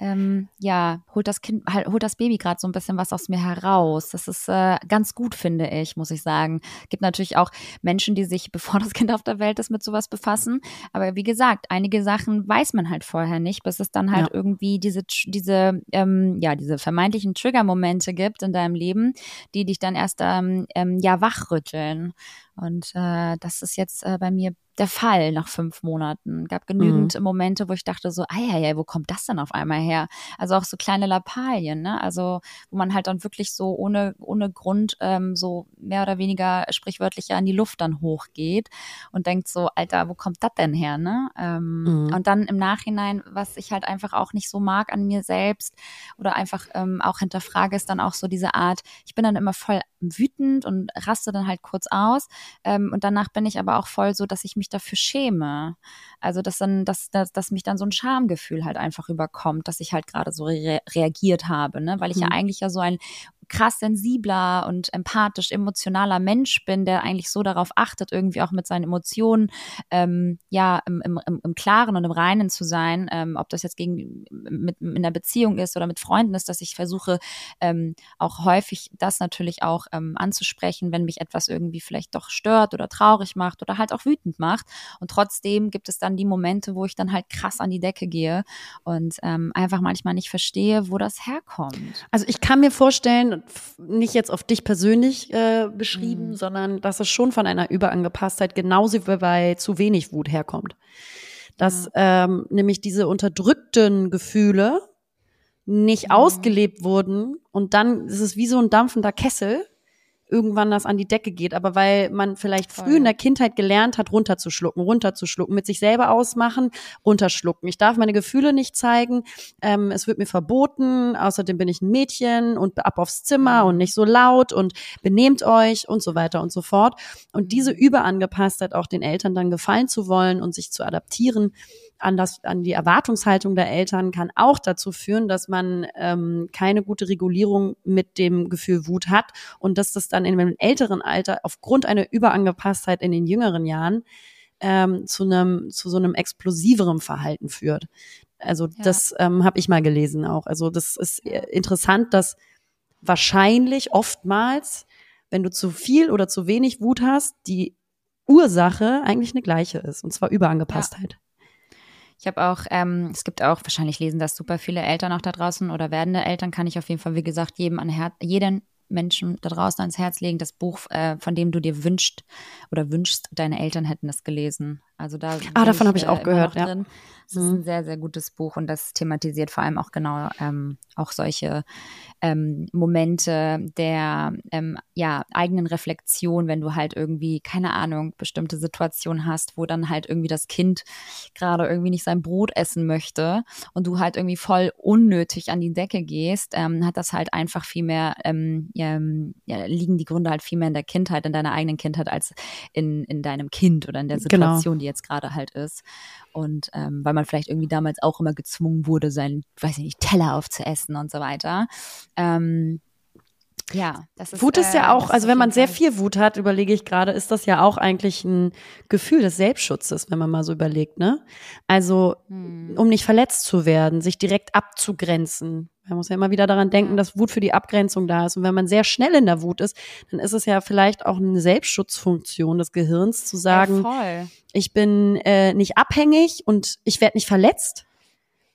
Speaker 2: ähm, ja, holt das Kind, halt, holt das Baby gerade so ein bisschen was aus mir heraus. Das ist äh, ganz gut, finde ich, muss ich sagen. Gibt natürlich auch Menschen, die sich, [laughs] bevor das Kind auf der Welt ist, mit sowas befassen. Aber wie gesagt, einige Sachen weiß man halt vorher nicht, bis es dann halt
Speaker 1: Ja.
Speaker 2: irgendwie diese, diese, ähm, ja, diese vermeintlichen Trigger-Momente gibt in deinem Leben, die dich dann erst ähm, ähm, ja wachrütteln. Und äh, das ist jetzt äh, bei mir der Fall nach fünf Monaten. Gab genügend Momente, wo ich dachte so, ei, ei, ei, wo kommt das denn auf einmal her? Also auch so kleine Lappalien, ne? Also wo man halt dann wirklich so ohne ohne Grund ähm, so mehr oder weniger sprichwörtlich ja in die Luft dann hochgeht und denkt so, Alter, wo kommt das denn her, ne? Ähm,
Speaker 1: Mhm.
Speaker 2: Und dann im Nachhinein, was ich halt einfach auch nicht so mag an mir selbst oder einfach ähm, auch hinterfrage, ist dann auch so diese Art, ich bin dann immer voll wütend und raste dann halt kurz aus. Ähm, und danach bin ich aber auch voll so, dass ich mich dafür schäme. Also, dass dann, dass, dass, dass mich dann so ein Schamgefühl halt einfach überkommt, dass ich halt gerade so re reagiert habe, ne? Weil ich ja
Speaker 1: Mhm.
Speaker 2: eigentlich ja so ein krass sensibler und empathisch emotionaler Mensch bin, der eigentlich so darauf achtet, irgendwie auch mit seinen Emotionen ähm, ja im, im, im, Klaren und im Reinen zu sein, ähm, ob das jetzt gegen mit in einer Beziehung ist oder mit Freunden ist, dass ich versuche ähm, auch häufig das natürlich auch ähm, anzusprechen, wenn mich etwas irgendwie vielleicht doch stört oder traurig macht oder halt auch wütend macht. Und trotzdem gibt es dann die Momente, wo ich dann halt krass an die Decke gehe und ähm, einfach manchmal nicht verstehe, wo das herkommt.
Speaker 1: Also ich kann mir vorstellen, nicht jetzt auf dich persönlich äh, beschrieben,
Speaker 2: Mhm.
Speaker 1: sondern dass es schon von einer Überangepasstheit genauso wie bei zu wenig Wut herkommt. Dass ähm, nämlich diese unterdrückten Gefühle nicht
Speaker 2: Mhm.
Speaker 1: ausgelebt wurden und dann ist es wie so ein dampfender Kessel, irgendwann das an die Decke geht, aber weil man vielleicht
Speaker 2: Voll.
Speaker 1: früh in der Kindheit gelernt hat, runterzuschlucken, runterzuschlucken, mit sich selber ausmachen, runterschlucken. Ich darf meine Gefühle nicht zeigen, ähm, es wird mir verboten, außerdem bin ich ein Mädchen und ab aufs Zimmer
Speaker 2: Mhm.
Speaker 1: und nicht so laut und benehmt euch und so weiter und so fort. Und diese Überangepasstheit auch den Eltern dann gefallen zu wollen und sich zu adaptieren an das, an die Erwartungshaltung der Eltern kann auch dazu führen, dass man ähm, keine gute Regulierung mit dem Gefühl Wut hat und dass das dann in einem älteren Alter aufgrund einer Überangepasstheit in den jüngeren Jahren ähm, zu einem zu so einem explosiveren Verhalten führt. Also
Speaker 2: Ja.
Speaker 1: das ähm, habe ich mal gelesen auch. Also das ist äh, interessant, dass wahrscheinlich oftmals, wenn du zu viel oder zu wenig Wut hast, die Ursache eigentlich eine gleiche ist, und zwar Überangepasstheit.
Speaker 2: Ich habe auch, ähm, es gibt auch, wahrscheinlich lesen das super viele Eltern auch da draußen oder werdende Eltern, kann ich auf jeden Fall, wie gesagt, jedem an Her jeden Menschen da draußen ans Herz legen, das Buch, äh, von dem du dir wünscht oder wünschst, deine Eltern hätten das gelesen. Also da
Speaker 1: Ah, davon habe ich auch
Speaker 2: immer
Speaker 1: gehört, ja.
Speaker 2: Drin. Es ist
Speaker 1: Mhm.
Speaker 2: ein sehr, sehr gutes Buch und das thematisiert vor allem auch genau ähm, auch solche ähm, Momente der ähm, ja, eigenen Reflexion, wenn du halt irgendwie, keine Ahnung, bestimmte Situationen hast, wo dann halt irgendwie das Kind gerade irgendwie nicht sein Brot essen möchte und du halt irgendwie voll unnötig an die Decke gehst, ähm, hat das halt einfach viel mehr, ähm, ja, ähm, ja, liegen die Gründe halt viel mehr in der Kindheit, in deiner eigenen Kindheit, als in, in deinem Kind oder in der
Speaker 1: Genau.
Speaker 2: Situation, die jetzt gerade halt ist. Und ähm, weil man vielleicht irgendwie damals auch immer gezwungen wurde, seinen, weiß ich nicht, Teller aufzuessen und so weiter. Ähm, ja,
Speaker 1: das ist. Wut ist ja äh, auch, also wenn man sehr viel Wut hat, überlege ich gerade, ist das ja auch eigentlich ein Gefühl des Selbstschutzes, wenn man mal so überlegt, ne? Also, hm. um nicht verletzt zu werden, sich direkt abzugrenzen. Man muss ja immer wieder daran denken, dass Wut für die Abgrenzung da ist. Und wenn man sehr schnell in der Wut ist, dann ist es ja vielleicht auch eine Selbstschutzfunktion des Gehirns zu sagen, ja, ich bin äh, nicht abhängig und ich werde nicht verletzt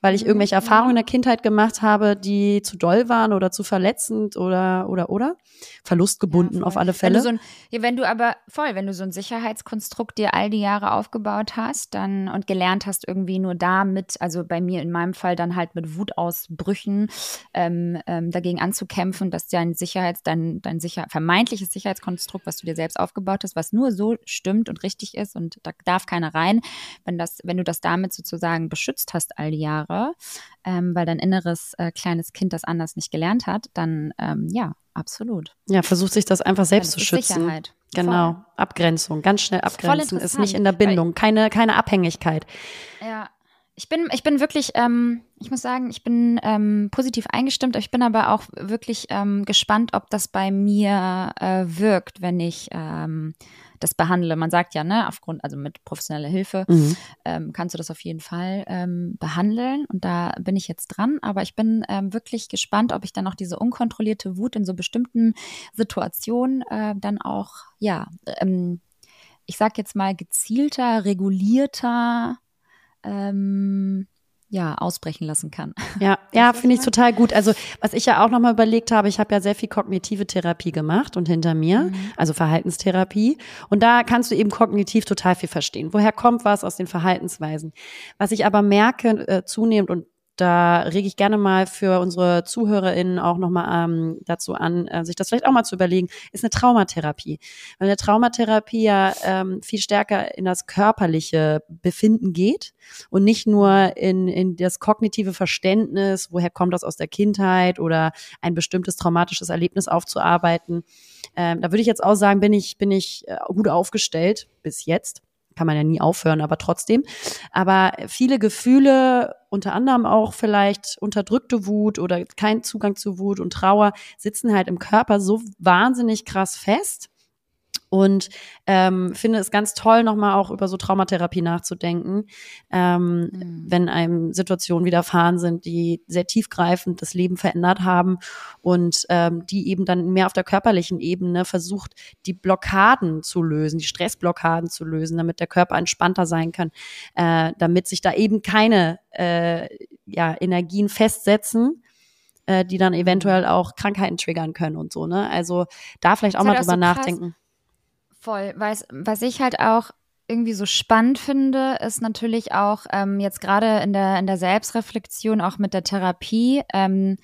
Speaker 1: weil ich irgendwelche mhm. Erfahrungen in der Kindheit gemacht habe, die zu doll waren oder zu verletzend oder oder oder verlustgebunden ja, auf alle Fälle.
Speaker 2: Wenn du, so ein, wenn du aber voll, wenn du so ein Sicherheitskonstrukt dir all die Jahre aufgebaut hast, dann und gelernt hast irgendwie nur damit, also bei mir in meinem Fall dann halt mit Wutausbrüchen ähm, ähm, dagegen anzukämpfen, dass dein Sicherheits dein dein sicher vermeintliches Sicherheitskonstrukt, was du dir selbst aufgebaut hast, was nur so stimmt und richtig ist und da darf keiner rein, wenn das wenn du das damit sozusagen beschützt hast all die Jahre Jahre, ähm, weil dein inneres äh, kleines Kind das anders nicht gelernt hat, dann ähm, ja, absolut.
Speaker 1: Ja, versucht sich das einfach selbst zu schützen. Sicherheit. Genau, Voll. Abgrenzung, ganz schnell abgrenzen, ist nicht in der Bindung, keine, keine Abhängigkeit.
Speaker 2: Ja, ich bin, ich bin wirklich, ähm, ich muss sagen, ich bin ähm, positiv eingestimmt. Ich bin aber auch wirklich ähm, gespannt, ob das bei mir äh, wirkt, wenn ich ähm, das behandle. Man sagt ja, ne, aufgrund, also mit professioneller Hilfe mhm. ähm, kannst du das auf jeden Fall ähm, behandeln. Und da bin ich jetzt dran. Aber ich bin ähm, wirklich gespannt, ob ich dann auch diese unkontrollierte Wut in so bestimmten Situationen äh, dann auch, ja, ähm, ich sag jetzt mal gezielter, regulierter, ähm, ja, ausbrechen lassen kann. [laughs]
Speaker 1: Ja, ja, finde ich total gut. Also, was ich ja auch nochmal überlegt habe, ich habe ja sehr viel kognitive Therapie gemacht und hinter mir, mhm. also Verhaltenstherapie. Und da kannst du eben kognitiv total viel verstehen. Woher kommt was aus den Verhaltensweisen? Was ich aber merke äh, zunehmend und da rege ich gerne mal für unsere ZuhörerInnen auch nochmal ähm, dazu an, äh, sich das vielleicht auch mal zu überlegen, ist eine Traumatherapie. Weil eine Traumatherapie ja ähm, viel stärker in das körperliche Befinden geht und nicht nur in, in das kognitive Verständnis, woher kommt das aus der Kindheit oder ein bestimmtes traumatisches Erlebnis aufzuarbeiten. Ähm, da würde ich jetzt auch sagen, bin ich, bin ich äh, gut aufgestellt bis jetzt kann man ja nie aufhören, aber trotzdem. Aber viele Gefühle, unter anderem auch vielleicht unterdrückte Wut oder kein Zugang zu Wut und Trauer, sitzen halt im Körper so wahnsinnig krass fest und ähm, finde es ganz toll, nochmal auch über so Traumatherapie nachzudenken, ähm, mhm. wenn einem Situationen widerfahren sind, die sehr tiefgreifend das Leben verändert haben und ähm, die eben dann mehr auf der körperlichen Ebene versucht, die Blockaden zu lösen, die Stressblockaden zu lösen, damit der Körper entspannter sein kann, äh, damit sich da eben keine äh, ja, Energien festsetzen, äh, die dann eventuell mhm. auch Krankheiten triggern können und so, ne? Also da vielleicht auch mal drüber so nachdenken.
Speaker 2: Voll, was, was ich halt auch irgendwie so spannend finde, ist natürlich auch ähm, jetzt gerade in der, in der Selbstreflexion, auch mit der Therapie. Ähm,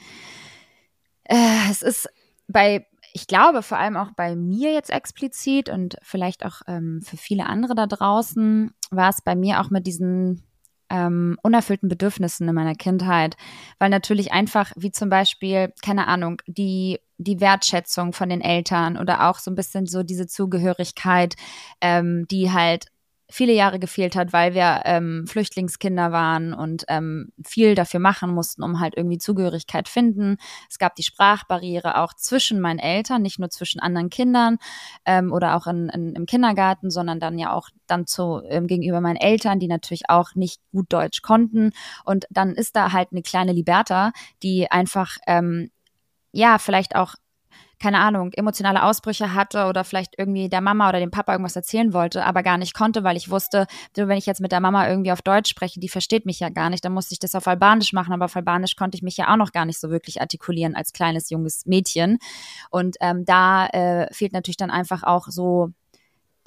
Speaker 2: äh, es ist bei, ich glaube vor allem auch bei mir jetzt explizit und vielleicht auch ähm, für viele andere da draußen, war es bei mir auch mit diesen ähm, unerfüllten Bedürfnissen in meiner Kindheit, weil natürlich einfach, wie zum Beispiel, keine Ahnung, die die Wertschätzung von den Eltern oder auch so ein bisschen so diese Zugehörigkeit, ähm, die halt viele Jahre gefehlt hat, weil wir ähm, Flüchtlingskinder waren und ähm, viel dafür machen mussten, um halt irgendwie Zugehörigkeit finden. Es gab die Sprachbarriere auch zwischen meinen Eltern, nicht nur zwischen anderen Kindern ähm, oder auch in, in, im Kindergarten, sondern dann ja auch dann zu ähm, gegenüber meinen Eltern, die natürlich auch nicht gut Deutsch konnten. Und dann ist da halt eine kleine Liberta, die einfach ähm, ja, vielleicht auch keine Ahnung, emotionale Ausbrüche hatte oder vielleicht irgendwie der Mama oder dem Papa irgendwas erzählen wollte, aber gar nicht konnte, weil ich wusste, wenn ich jetzt mit der Mama irgendwie auf Deutsch spreche, die versteht mich ja gar nicht, dann musste ich das auf Albanisch machen, aber auf Albanisch konnte ich mich ja auch noch gar nicht so wirklich artikulieren als kleines junges Mädchen. Und ähm, da äh, fehlt natürlich dann einfach auch so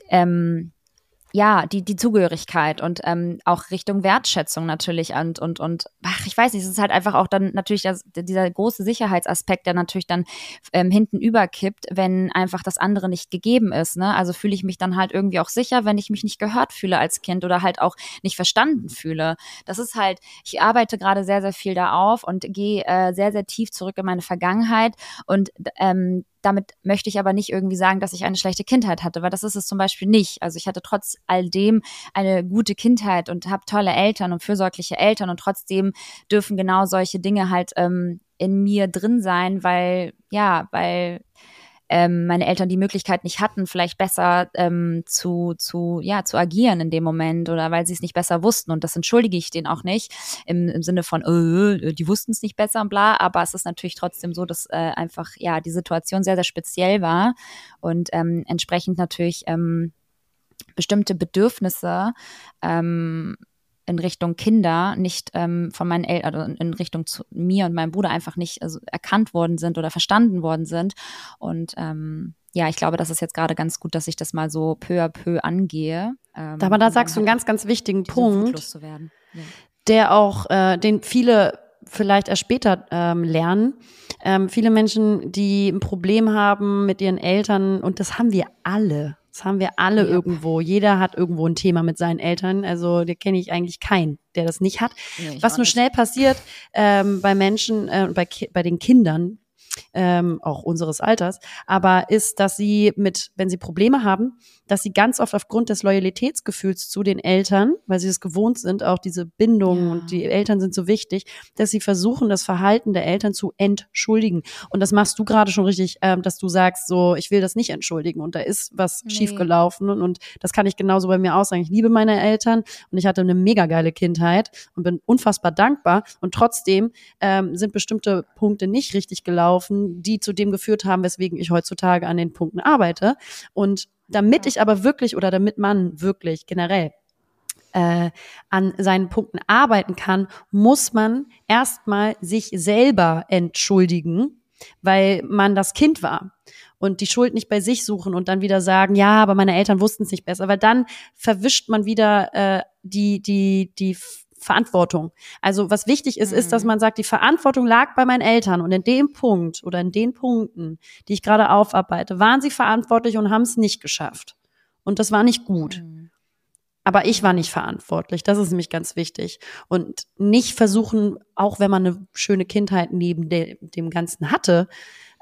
Speaker 2: ähm, ja, die, die Zugehörigkeit und ähm, auch Richtung Wertschätzung natürlich und, und, und, ach, ich weiß nicht, es ist halt einfach auch dann natürlich das, dieser große Sicherheitsaspekt, der natürlich dann ähm, hinten überkippt, wenn einfach das andere nicht gegeben ist. Ne? Also fühle ich mich dann halt irgendwie auch sicher, wenn ich mich nicht gehört fühle als Kind oder halt auch nicht verstanden fühle. Das ist halt, ich arbeite gerade sehr, sehr viel da auf und gehe äh, sehr, sehr tief zurück in meine Vergangenheit und ähm, damit möchte ich aber nicht irgendwie sagen, dass ich eine schlechte Kindheit hatte, weil das ist es zum Beispiel nicht. Also ich hatte trotz all dem eine gute Kindheit und habe tolle Eltern und fürsorgliche Eltern und trotzdem dürfen genau solche Dinge halt ähm, in mir drin sein, weil ja, weil ähm, meine Eltern die Möglichkeit nicht hatten, vielleicht besser ähm, zu, zu, ja, zu agieren in dem Moment oder weil sie es nicht besser wussten. Und das entschuldige ich denen auch nicht im, im Sinne von, äh, die wussten es nicht besser und bla. Aber es ist natürlich trotzdem so, dass äh, einfach, ja, die Situation sehr, sehr speziell war und ähm, entsprechend natürlich ähm, bestimmte Bedürfnisse ähm, in Richtung Kinder nicht ähm, von meinen Eltern, also in Richtung zu mir und meinem Bruder einfach nicht also erkannt worden sind oder verstanden worden sind. Und ähm, ja, ich glaube, das ist jetzt gerade ganz gut, dass ich das mal so peu à peu angehe.
Speaker 1: Ähm, Aber da sagst du einen halt ganz, ganz wichtigen Punkt, ja. der auch, äh, den viele vielleicht erst später ähm, lernen. Ähm, viele Menschen, die ein Problem haben mit ihren Eltern, und das haben wir alle, das haben wir alle ja. irgendwo. Jeder hat irgendwo ein Thema mit seinen Eltern. Also, da kenne ich eigentlich keinen, der das nicht hat. Nee, Was nur nicht. schnell passiert ähm, bei Menschen, äh, bei, bei den Kindern, ähm, auch unseres Alters, aber ist, dass sie mit, wenn sie Probleme haben, dass sie ganz oft aufgrund des Loyalitätsgefühls zu den Eltern, weil sie es gewohnt sind, auch diese Bindung ja. und die Eltern sind so wichtig, dass sie versuchen, das Verhalten der Eltern zu entschuldigen. Und das machst du gerade schon richtig, ähm, dass du sagst, so, ich will das nicht entschuldigen und da ist was nee. schiefgelaufen und, und das kann ich genauso bei mir auch sagen. Ich liebe meine Eltern und ich hatte eine mega geile Kindheit und bin unfassbar dankbar und trotzdem ähm, sind bestimmte Punkte nicht richtig gelaufen, die zu dem geführt haben, weswegen ich heutzutage an den Punkten arbeite. Und damit ich aber wirklich oder damit man wirklich generell äh, an seinen Punkten arbeiten kann, muss man erstmal sich selber entschuldigen, weil man das Kind war und die Schuld nicht bei sich suchen und dann wieder sagen, ja, aber meine Eltern wussten es nicht besser, weil dann verwischt man wieder äh, die die die Verantwortung. Also was wichtig ist, mhm. ist, dass mhm. man sagt, die Verantwortung lag bei meinen Eltern und in dem Punkt oder in den Punkten, die ich gerade aufarbeite, waren sie verantwortlich und haben es nicht geschafft. Und das war nicht gut. Mhm. Aber ich war nicht verantwortlich. Das ist nämlich ganz wichtig. Und nicht versuchen, auch wenn man eine schöne Kindheit neben de dem Ganzen hatte,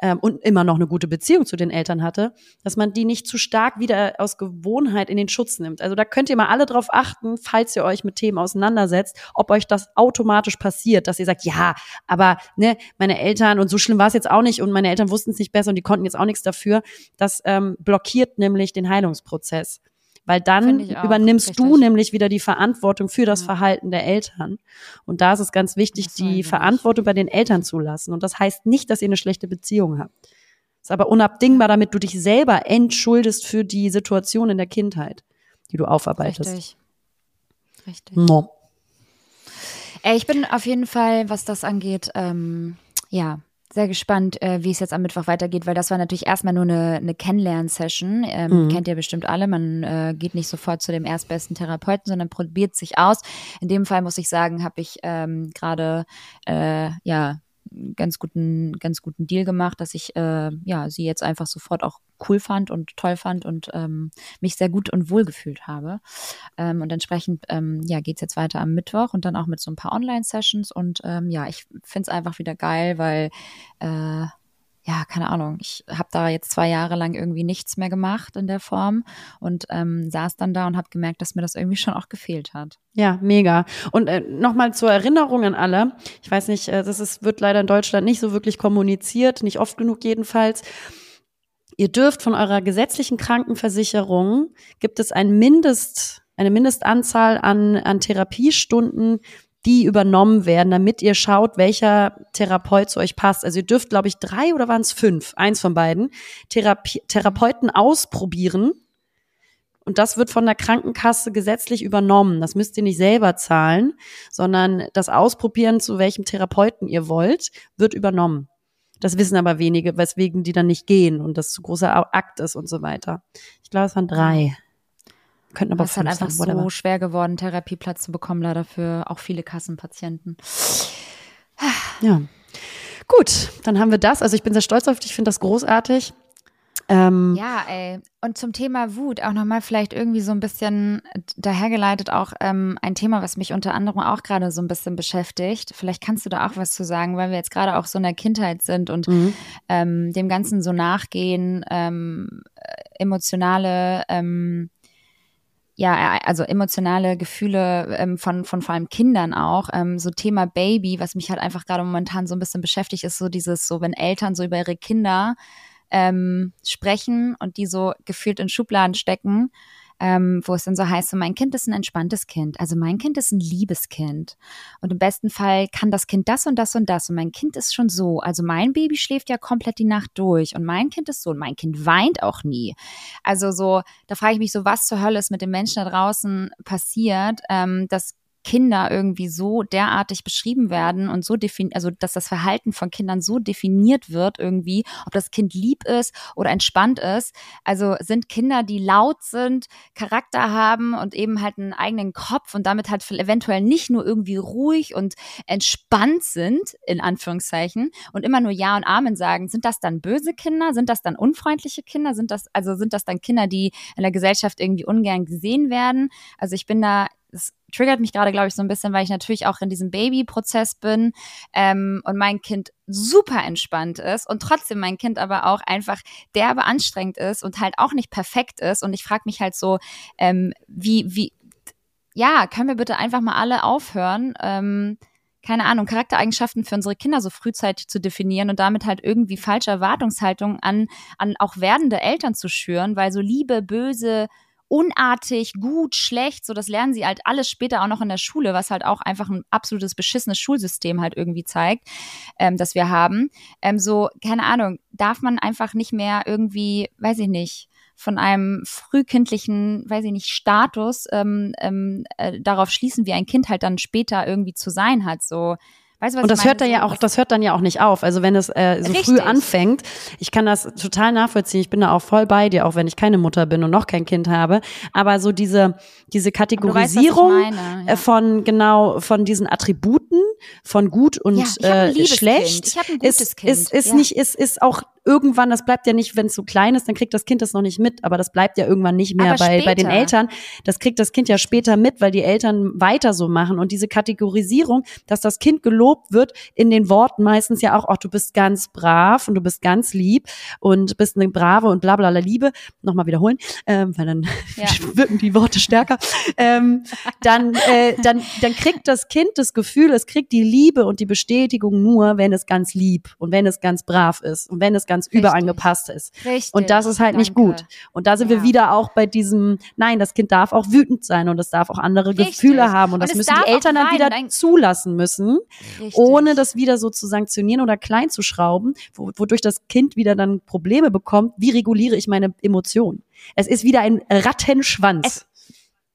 Speaker 1: ähm, und immer noch eine gute Beziehung zu den Eltern hatte, dass man die nicht zu stark wieder aus Gewohnheit in den Schutz nimmt. Also da könnt ihr mal alle drauf achten, falls ihr euch mit Themen auseinandersetzt, ob euch das automatisch passiert, dass ihr sagt, ja, aber ne, meine Eltern und so schlimm war es jetzt auch nicht und meine Eltern wussten es nicht besser und die konnten jetzt auch nichts dafür. Das ähm, blockiert nämlich den Heilungsprozess weil dann übernimmst richtig. du nämlich wieder die Verantwortung für das ja. Verhalten der Eltern. Und da ist es ganz wichtig, die Verantwortung bei den Eltern zu lassen. Und das heißt nicht, dass ihr eine schlechte Beziehung habt. Ist aber unabdingbar, damit du dich selber entschuldest für die Situation in der Kindheit, die du aufarbeitest.
Speaker 2: Richtig. Richtig. No. Ey, ich bin auf jeden Fall, was das angeht, ähm, ja, sehr gespannt, äh, wie es jetzt am Mittwoch weitergeht, weil das war natürlich erstmal nur eine, eine Kennenlern-Session. Ähm, mhm. Kennt ihr bestimmt alle. Man äh, geht nicht sofort zu dem erstbesten Therapeuten, sondern probiert sich aus. In dem Fall muss ich sagen, habe ich ähm, gerade äh, ja ganz guten, ganz guten Deal gemacht, dass ich äh, ja sie jetzt einfach sofort auch cool fand und toll fand und ähm, mich sehr gut und wohl gefühlt habe. Ähm, und entsprechend ähm, ja, geht es jetzt weiter am Mittwoch und dann auch mit so ein paar Online-Sessions. Und ähm, ja, ich finde es einfach wieder geil, weil äh, ja, keine Ahnung, ich habe da jetzt zwei Jahre lang irgendwie nichts mehr gemacht in der Form und ähm, saß dann da und habe gemerkt, dass mir das irgendwie schon auch gefehlt hat.
Speaker 1: Ja, mega. Und äh, nochmal zur Erinnerung an alle, ich weiß nicht, äh, das ist, wird leider in Deutschland nicht so wirklich kommuniziert, nicht oft genug jedenfalls. Ihr dürft von eurer gesetzlichen Krankenversicherung, gibt es ein Mindest, eine Mindestanzahl an, an Therapiestunden, die übernommen werden, damit ihr schaut, welcher Therapeut zu euch passt. Also ihr dürft, glaube ich, drei oder waren es fünf, eins von beiden, Therapie Therapeuten ausprobieren. Und das wird von der Krankenkasse gesetzlich übernommen. Das müsst ihr nicht selber zahlen, sondern das Ausprobieren, zu welchem Therapeuten ihr wollt, wird übernommen. Das wissen aber wenige, weswegen die dann nicht gehen und das zu großer Akt ist und so weiter. Ich glaube, es waren drei.
Speaker 2: Könnten aber es ist halt einfach sein, so schwer geworden, Therapieplatz zu bekommen, leider für auch viele Kassenpatienten.
Speaker 1: Ja. Gut, dann haben wir das. Also ich bin sehr stolz auf dich, ich finde das großartig. Ähm,
Speaker 2: ja, ey. Und zum Thema Wut auch nochmal vielleicht irgendwie so ein bisschen dahergeleitet auch ähm, ein Thema, was mich unter anderem auch gerade so ein bisschen beschäftigt. Vielleicht kannst du da auch was zu sagen, weil wir jetzt gerade auch so in der Kindheit sind und
Speaker 1: mhm.
Speaker 2: ähm, dem Ganzen so nachgehen, ähm, emotionale ähm, ja, also emotionale Gefühle ähm, von, von vor allem Kindern auch. Ähm, so Thema Baby, was mich halt einfach gerade momentan so ein bisschen beschäftigt, ist so dieses, so wenn Eltern so über ihre Kinder ähm, sprechen und die so gefühlt in Schubladen stecken ähm, wo es dann so heißt, so mein Kind ist ein entspanntes Kind. Also mein Kind ist ein liebes Kind. Und im besten Fall kann das Kind das und das und das. Und mein Kind ist schon so. Also mein Baby schläft ja komplett die Nacht durch. Und mein Kind ist so. Und mein Kind weint auch nie. Also so, da frage ich mich so, was zur Hölle ist mit den Menschen da draußen passiert, ähm, dass Kinder irgendwie so derartig beschrieben werden und so definiert, also dass das Verhalten von Kindern so definiert wird irgendwie, ob das Kind lieb ist oder entspannt ist. Also sind Kinder, die laut sind, Charakter haben und eben halt einen eigenen Kopf und damit halt eventuell nicht nur irgendwie ruhig und entspannt sind, in Anführungszeichen, und immer nur Ja und Amen sagen, sind das dann böse Kinder? Sind das dann unfreundliche Kinder? Sind das, also sind das dann Kinder, die in der Gesellschaft irgendwie ungern gesehen werden? Also ich bin da es triggert mich gerade, glaube ich, so ein bisschen, weil ich natürlich auch in diesem Baby-Prozess bin ähm, und mein Kind super entspannt ist und trotzdem mein Kind aber auch einfach derbe anstrengend ist und halt auch nicht perfekt ist. Und ich frage mich halt so, ähm, wie, wie, ja, können wir bitte einfach mal alle aufhören, ähm, keine Ahnung, Charaktereigenschaften für unsere Kinder so frühzeitig zu definieren und damit halt irgendwie falsche Erwartungshaltungen an, an auch werdende Eltern zu schüren, weil so Liebe, böse, unartig, gut, schlecht, so das lernen sie halt alles später auch noch in der Schule, was halt auch einfach ein absolutes beschissenes Schulsystem halt irgendwie zeigt, ähm, das wir haben. Ähm, so, keine Ahnung, darf man einfach nicht mehr irgendwie, weiß ich nicht, von einem frühkindlichen, weiß ich nicht, Status ähm, ähm, äh, darauf schließen, wie ein Kind halt dann später irgendwie zu sein hat. So,
Speaker 1: Weißt du, was und das hört dann ja auch, das hört dann ja auch nicht auf. Also wenn es äh, so Richtig. früh anfängt, ich kann das total nachvollziehen. Ich bin da auch voll bei dir, auch wenn ich keine Mutter bin und noch kein Kind habe. Aber so diese diese Kategorisierung weißt, ja. Äh, von genau von diesen Attributen von gut und ja, äh, schlecht ist, kind. ist ist ja. nicht ist ist auch irgendwann, das bleibt ja nicht, wenn es so klein ist, dann kriegt das Kind das noch nicht mit, aber das bleibt ja irgendwann nicht mehr bei, bei den Eltern. Das kriegt das Kind ja später mit, weil die Eltern weiter so machen. Und diese Kategorisierung, dass das Kind gelobt wird, in den Worten meistens ja auch, ach, du bist ganz brav und du bist ganz lieb und bist eine brave und bla bla bla Liebe, nochmal wiederholen, ähm, weil dann [laughs] ja. wirken die Worte stärker. ähm, dann, äh, dann, dann kriegt das Kind das Gefühl, es kriegt die Liebe und die Bestätigung nur, wenn es ganz lieb und wenn es ganz brav ist und wenn es ganz ganz Richtig. überangepasst ist. Richtig. Und das ist halt Danke. nicht gut. Und da sind ja. wir wieder auch bei diesem, nein, das Kind darf auch wütend sein und es darf auch andere Richtig. Gefühle haben und, und das müssen die Eltern dann wieder zulassen müssen, Richtig. ohne das wieder so zu sanktionieren oder klein zu schrauben, wodurch das Kind wieder dann Probleme bekommt. Wie reguliere ich meine Emotionen? Es ist wieder ein Rattenschwanz. Es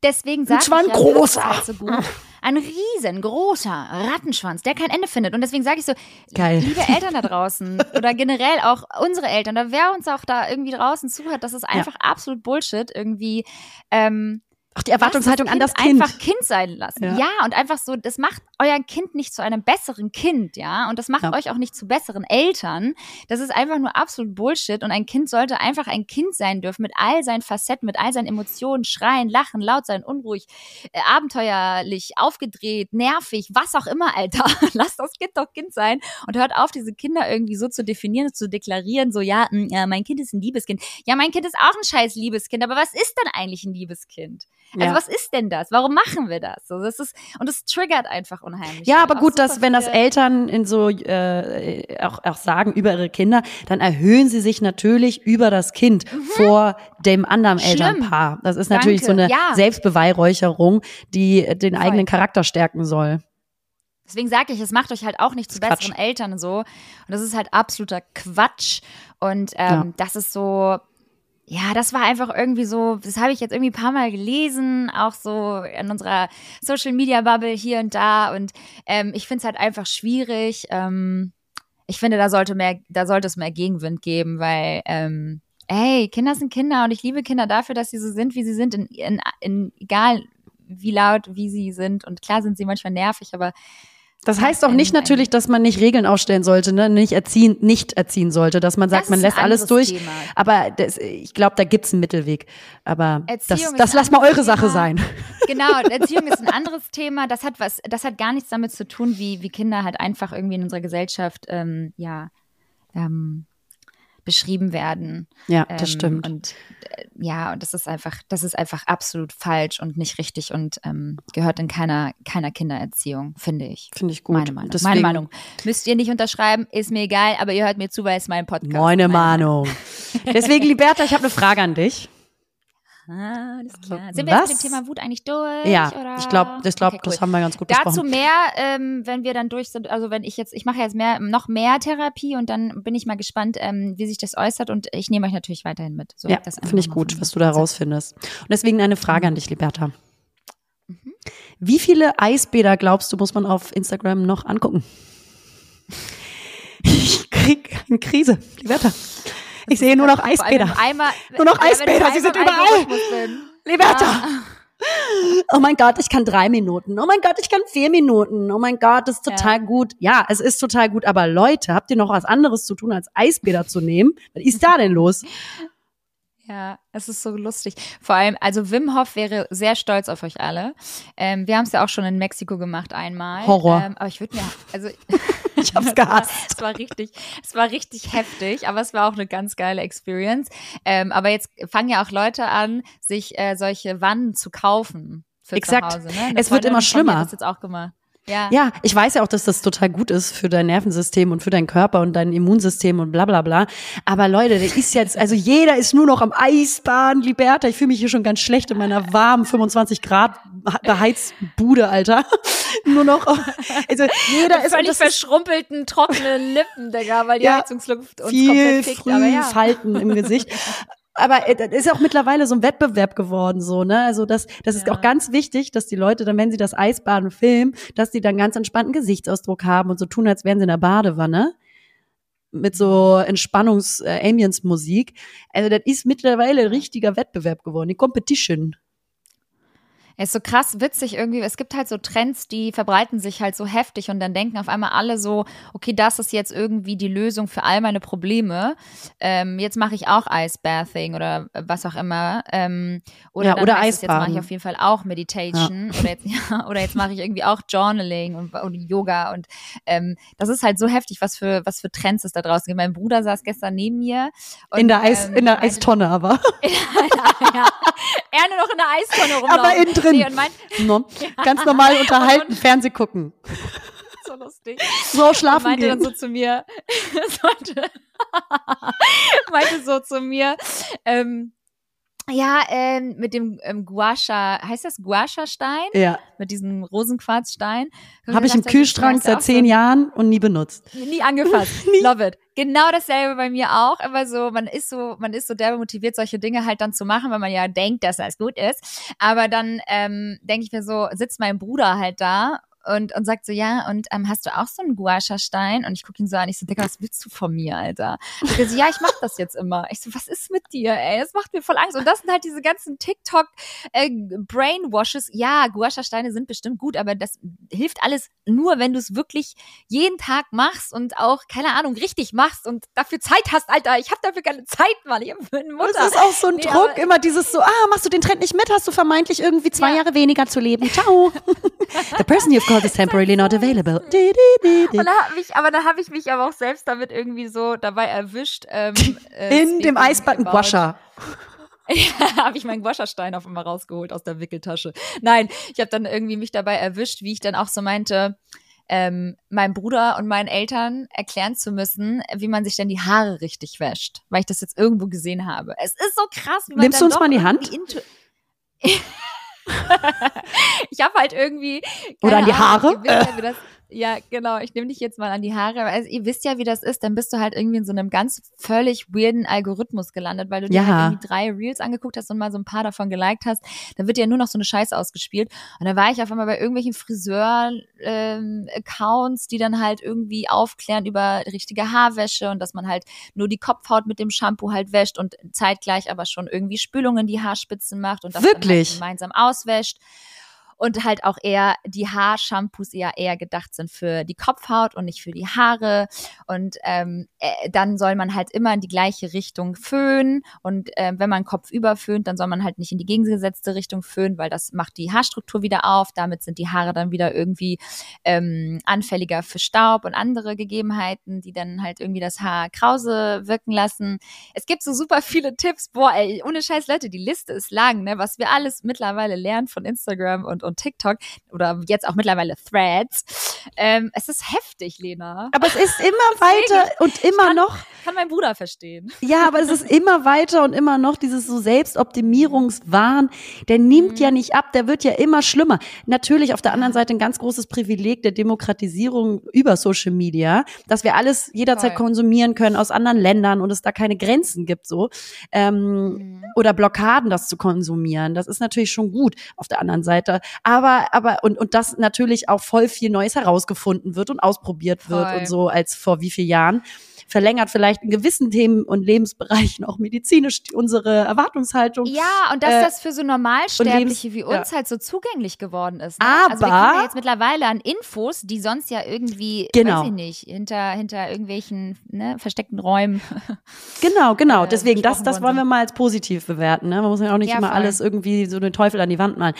Speaker 2: Deswegen sagt
Speaker 1: ich ja,
Speaker 2: großer. Halt so gut. Ein riesengroßer Rattenschwanz, der kein Ende findet. Und deswegen sage ich so, Geil. liebe Eltern da draußen [laughs] oder generell auch unsere Eltern, oder wer uns auch da irgendwie draußen zuhört, das ist einfach ja. absolut Bullshit irgendwie. Ähm,
Speaker 1: auch die Erwartungshaltung das an das Kind.
Speaker 2: Einfach Kind sein lassen. Ja. ja. und einfach so, das macht euer Kind nicht zu einem besseren Kind, ja. Und das macht ja. euch auch nicht zu besseren Eltern. Das ist einfach nur absolut Bullshit. Und ein Kind sollte einfach ein Kind sein dürfen, mit all seinen Facetten, mit all seinen Emotionen, schreien, lachen, laut sein, unruhig, äh, abenteuerlich, aufgedreht, nervig, was auch immer, Alter. [laughs] Lasst das Kind doch Kind sein und hört auf, diese Kinder irgendwie so zu definieren, zu deklarieren, so, ja, mh, hm, ja, mein Kind ist ein Liebeskind. Ja, mein Kind ist auch ein scheiß Liebeskind, aber was ist denn eigentlich ein Liebeskind? Also ja. was ist denn das? Warum machen wir das? So, das ist und es triggert einfach unheimlich.
Speaker 1: Ja, aber gut, dass wenn das Eltern in so äh, auch, auch sagen über ihre Kinder, dann erhöhen sie sich natürlich über das Kind mhm. vor dem anderen Schlimm. Elternpaar. Das ist natürlich Danke. so eine ja. Selbstbeweihräucherung, die den Voll. eigenen Charakter stärken soll.
Speaker 2: Deswegen sage ich, es macht euch halt auch nicht zu besseren Quatsch. Eltern und so. Und das ist halt absoluter Quatsch. Und ähm, ja. das ist so, ja, das war einfach irgendwie so, das habe ich jetzt irgendwie ein paar Mal gelesen, auch so in unserer Social Media Bubble hier und da. Und ähm, ich finde es halt einfach schwierig. Ähm, ich finde, da sollte mehr, da sollte es mehr Gegenwind geben, weil ähm, ey, Kinder sind Kinder und ich liebe Kinder dafür, dass sie so sind, wie sie sind, in, in, in egal wie laut, wie sie sind. Und klar sind sie manchmal nervig, aber
Speaker 1: Das heißt auch nicht natürlich, dass man nicht Regeln aufstellen sollte, ne? nicht erziehen, nicht erziehen sollte, dass man sagt,
Speaker 2: Das
Speaker 1: man lässt alles durch.
Speaker 2: Thema.
Speaker 1: Aber das, ich glaube, da gibt's einen Mittelweg. Aber das,
Speaker 2: Erziehung
Speaker 1: das
Speaker 2: ein
Speaker 1: lasst mal eure Sache
Speaker 2: Thema.
Speaker 1: sein.
Speaker 2: Genau, [laughs] Erziehung ist ein anderes Thema. Das hat was, das hat gar nichts damit zu tun, wie, wie Kinder halt einfach irgendwie in unserer Gesellschaft ähm, ja ähm, beschrieben werden.
Speaker 1: Ja,
Speaker 2: Ähm,
Speaker 1: das stimmt.
Speaker 2: Und äh, ja, und das ist einfach, das ist einfach absolut falsch und nicht richtig und ähm, gehört in keiner, keiner Kindererziehung, finde ich.
Speaker 1: Finde ich gut.
Speaker 2: Meine Meinung.
Speaker 1: Deswegen-
Speaker 2: Meine Meinung. Müsst ihr nicht unterschreiben, ist mir egal, aber ihr hört mir zu, weil es mein Podcast
Speaker 1: Meine
Speaker 2: ist.
Speaker 1: Meinung. Deswegen, Liberta, ich habe eine Frage an dich.
Speaker 2: Alles klar. Sind wir jetzt
Speaker 1: Was?
Speaker 2: mit dem Thema Wut eigentlich durch?
Speaker 1: Ja,
Speaker 2: oder?
Speaker 1: ich glaube, ich glaub,
Speaker 2: Okay, cool.
Speaker 1: das haben wir ganz gut
Speaker 2: Dazu
Speaker 1: besprochen.
Speaker 2: mehr, ähm, wenn wir dann durch sind. Also wenn ich jetzt, ich mache jetzt mehr, noch mehr Therapie und dann bin ich mal gespannt, ähm, wie sich das äußert und ich nehme euch natürlich weiterhin mit. So
Speaker 1: Ja, finde ich gut, was du da rausfindest. Und deswegen eine Frage
Speaker 2: Mhm.
Speaker 1: an dich, Liberta. Wie viele Eisbäder glaubst du, muss man auf Instagram noch angucken? [laughs] Ich krieg eine Krise, Liberta. Ich sehe nur noch Eisbäder.
Speaker 2: Einmal,
Speaker 1: Nur noch
Speaker 2: ja,
Speaker 1: Eisbäder, sie sind überall. Liberta! Oh mein Gott, ich kann drei Minuten. Oh mein Gott, ich kann vier Minuten. Oh mein Gott, das ist total gut. Ja, es ist total gut. Aber Leute, habt ihr noch was anderes zu tun, als Eisbäder zu nehmen? Was ist da denn los?
Speaker 2: Ja, es ist so lustig. Vor allem, also Wim Hof wäre sehr stolz auf euch alle. Ähm, wir haben es ja auch schon in Mexiko gemacht einmal.
Speaker 1: Horror.
Speaker 2: Ähm, aber ich würde mir, also [laughs] [laughs]
Speaker 1: Ich hab's gehasst. [laughs]
Speaker 2: Es war richtig, es war richtig heftig, aber es war auch eine ganz geile Experience. Ähm, aber jetzt fangen ja auch Leute an, sich äh, solche Wannen zu kaufen für
Speaker 1: Exakt.
Speaker 2: zu Hause. Ne?
Speaker 1: Es wird
Speaker 2: Freundin
Speaker 1: immer
Speaker 2: von mir
Speaker 1: schlimmer.
Speaker 2: hat Das jetzt auch gemacht. Ja.
Speaker 1: Ja, ich weiß ja auch, dass das total gut ist für dein Nervensystem und für deinen Körper und dein Immunsystem und bla bla bla. Aber Leute, der ist jetzt, also jeder ist nur noch am Eisbahn, Liberta. Ich fühle mich hier schon ganz schlecht in meiner warmen 25 Grad beheizten Bude, Alter. [laughs] nur noch, also jeder ist,
Speaker 2: Völlig verschrumpelten, trockenen Lippen, Digga, weil die
Speaker 1: Ja,
Speaker 2: Heizungsluft uns
Speaker 1: viel
Speaker 2: komplett fickt.
Speaker 1: früh
Speaker 2: ja.
Speaker 1: Falten im Gesicht. [laughs] Aber äh, das ist auch mittlerweile so ein Wettbewerb geworden, so, ne? Also das, das ist
Speaker 2: Ja.
Speaker 1: auch ganz wichtig, dass die Leute dann, wenn sie das Eisbaden filmen, dass die dann ganz entspannten Gesichtsausdruck haben und so tun, als wären sie in der Badewanne. Mit so Entspannungs-Ambience-Musik. Also das ist mittlerweile ein richtiger Wettbewerb geworden, die Competition.
Speaker 2: Es ist so krass witzig irgendwie. Es gibt halt so Trends, die verbreiten sich halt so heftig und dann denken auf einmal alle so, okay, das ist jetzt irgendwie die Lösung für all meine Probleme. Ähm, jetzt mache ich auch Icebathing oder was auch immer. Ähm, oder
Speaker 1: Ja, oder
Speaker 2: es, jetzt mache
Speaker 1: Eisbaden.
Speaker 2: ich auf jeden Fall auch Meditation oder jetzt, [laughs] ja, oder jetzt mache ich irgendwie auch Journaling und, und Yoga und ähm, das ist halt so heftig, was für was für Trends es da draußen gibt. Mein Bruder saß gestern neben mir und,
Speaker 1: in der Eis,
Speaker 2: ähm,
Speaker 1: in der Eistonne aber. [laughs]
Speaker 2: ja, er nur noch in der Eistonne rumlaufen.
Speaker 1: Aber innen drin.
Speaker 2: Nee, und mein,
Speaker 1: No. [laughs] Ganz normal unterhalten, [laughs] Fernseh gucken.
Speaker 2: so lustig.
Speaker 1: So
Speaker 2: Und
Speaker 1: schlafen
Speaker 2: meinte
Speaker 1: gehen.
Speaker 2: dann so zu mir, [laughs] meinte so zu mir, ähm, ja, ähm, mit dem ähm, Guasha, heißt das Guasha-Stein?
Speaker 1: ja,
Speaker 2: Mit diesem Rosenquarzstein?
Speaker 1: habe ich im Kühlschrank seit zehn Jahren und nie benutzt.
Speaker 2: Nie angefasst. [laughs] Love it. Genau dasselbe bei mir auch. Immer so, man ist so, man ist so derbe motiviert, solche Dinge halt dann zu machen, weil man ja denkt, dass das gut ist. Aber dann ähm, denke ich mir so, sitzt mein Bruder halt da und, und sagt so, ja, und ähm, hast du auch so einen Guasha-Stein? Und ich gucke ihn so an, ich so, Digga, was willst du von mir, Alter? Und er so, ja, ich mach das jetzt immer. Ich so, was ist mit dir, ey? Das macht mir voll Angst. Und das sind halt diese ganzen TikTok äh, Brainwashes. Ja, Guasha-Steine sind bestimmt gut, aber das hilft alles nur, wenn du es wirklich jeden Tag machst und auch, keine Ahnung, richtig machst und dafür Zeit hast, Alter. Ich habe dafür keine Zeit, Mann. Ich bin eine Mutter.
Speaker 1: Das ist auch so ein
Speaker 2: Nee,
Speaker 1: Druck, immer dieses so, ah, machst du den Trend nicht mit, hast du vermeintlich irgendwie zwei
Speaker 2: Ja.
Speaker 1: Jahre weniger zu leben. Ciao. [laughs] The person you've called is temporarily not available. Di, di, di.
Speaker 2: Und da hab ich, aber da habe ich mich aber auch selbst damit irgendwie so dabei erwischt. Ähm, [laughs] äh,
Speaker 1: In dem Eisbaden
Speaker 2: about-
Speaker 1: Guasha. [laughs]
Speaker 2: Ja, habe ich meinen Guascherstein auf einmal rausgeholt aus der Wickeltasche. Nein, ich habe dann irgendwie mich dabei erwischt, wie ich dann auch so meinte, ähm, meinem Bruder und meinen Eltern erklären zu müssen, wie man sich denn die Haare richtig wäscht, weil ich das jetzt irgendwo gesehen habe. Es ist so krass, wie man
Speaker 1: Nimmst du uns mal in die Hand? [laughs] [laughs]
Speaker 2: ich habe halt irgendwie
Speaker 1: Oder an die
Speaker 2: Ahnung,
Speaker 1: Haare?
Speaker 2: wisst ja, ja, genau. Ich nehme dich jetzt mal an die Haare. Also, ihr wisst ja, wie das ist. Dann bist du halt irgendwie in so einem ganz völlig weirden Algorithmus gelandet, weil du dir
Speaker 1: Ja.
Speaker 2: halt irgendwie drei Reels angeguckt hast und mal so ein paar davon geliked hast. Da wird dir nur noch so eine Scheiße ausgespielt. Und da war ich auf einmal bei irgendwelchen Friseur-Accounts, die dann halt irgendwie aufklären über richtige Haarwäsche und dass man halt nur die Kopfhaut mit dem Shampoo halt wäscht und zeitgleich aber schon irgendwie Spülungen in die Haarspitzen macht und das
Speaker 1: Wirklich?
Speaker 2: dann halt gemeinsam auswäscht. Und halt auch eher die Haarshampoos eher eher gedacht sind für die Kopfhaut und nicht für die Haare. Und ähm, äh, dann soll man halt immer in die gleiche Richtung föhnen. Und äh, wenn man Kopf überföhnt, dann soll man halt nicht in die gegengesetzte Richtung föhnen, weil das macht die Haarstruktur wieder auf. Damit sind die Haare dann wieder irgendwie ähm, anfälliger für Staub und andere Gegebenheiten, die dann halt irgendwie das Haar krause wirken lassen. Es gibt so super viele Tipps. Boah, ey, ohne Scheiß, Leute, die Liste ist lang, ne? Was wir alles mittlerweile lernen von Instagram und, und TikTok oder jetzt auch mittlerweile Threads. Ähm, es ist heftig, Lena.
Speaker 1: Aber es ist immer [laughs] weiter und immer
Speaker 2: kann,
Speaker 1: noch.
Speaker 2: Kann mein Bruder verstehen.
Speaker 1: Ja, aber es ist [laughs] immer weiter und immer noch dieses so Selbstoptimierungswahn. Der nimmt
Speaker 2: Mhm.
Speaker 1: ja nicht ab, der wird ja immer schlimmer. Natürlich auf der anderen Seite ein ganz großes Privileg der Demokratisierung über Social Media, dass wir alles jederzeit
Speaker 2: Voll.
Speaker 1: konsumieren können aus anderen Ländern und es da keine Grenzen gibt so. Ähm,
Speaker 2: Mhm.
Speaker 1: oder Blockaden, das zu konsumieren. Das ist natürlich schon gut auf der anderen Seite. Aber, aber, und, und dass natürlich auch voll viel Neues herausgefunden wird und ausprobiert wird
Speaker 2: Voll.
Speaker 1: und so als vor wie vielen Jahren. Verlängert vielleicht in gewissen Themen und Lebensbereichen auch medizinisch unsere Erwartungshaltung.
Speaker 2: Ja, und dass
Speaker 1: Äh,
Speaker 2: das für so Normalsterbliche wie
Speaker 1: ja.
Speaker 2: uns halt so zugänglich geworden ist. Ne?
Speaker 1: Aber-
Speaker 2: also wir kriegen ja jetzt mittlerweile an Infos, die sonst ja irgendwie,
Speaker 1: Genau.
Speaker 2: weiß ich nicht, hinter, hinter irgendwelchen ne, versteckten Räumen. [laughs]
Speaker 1: Genau, genau.
Speaker 2: äh,
Speaker 1: Deswegen, das, das wollen wir mal als positiv bewerten. Ne? Man muss ja auch nicht
Speaker 2: Ja,
Speaker 1: immer
Speaker 2: voll.
Speaker 1: alles irgendwie so den Teufel an die Wand malen.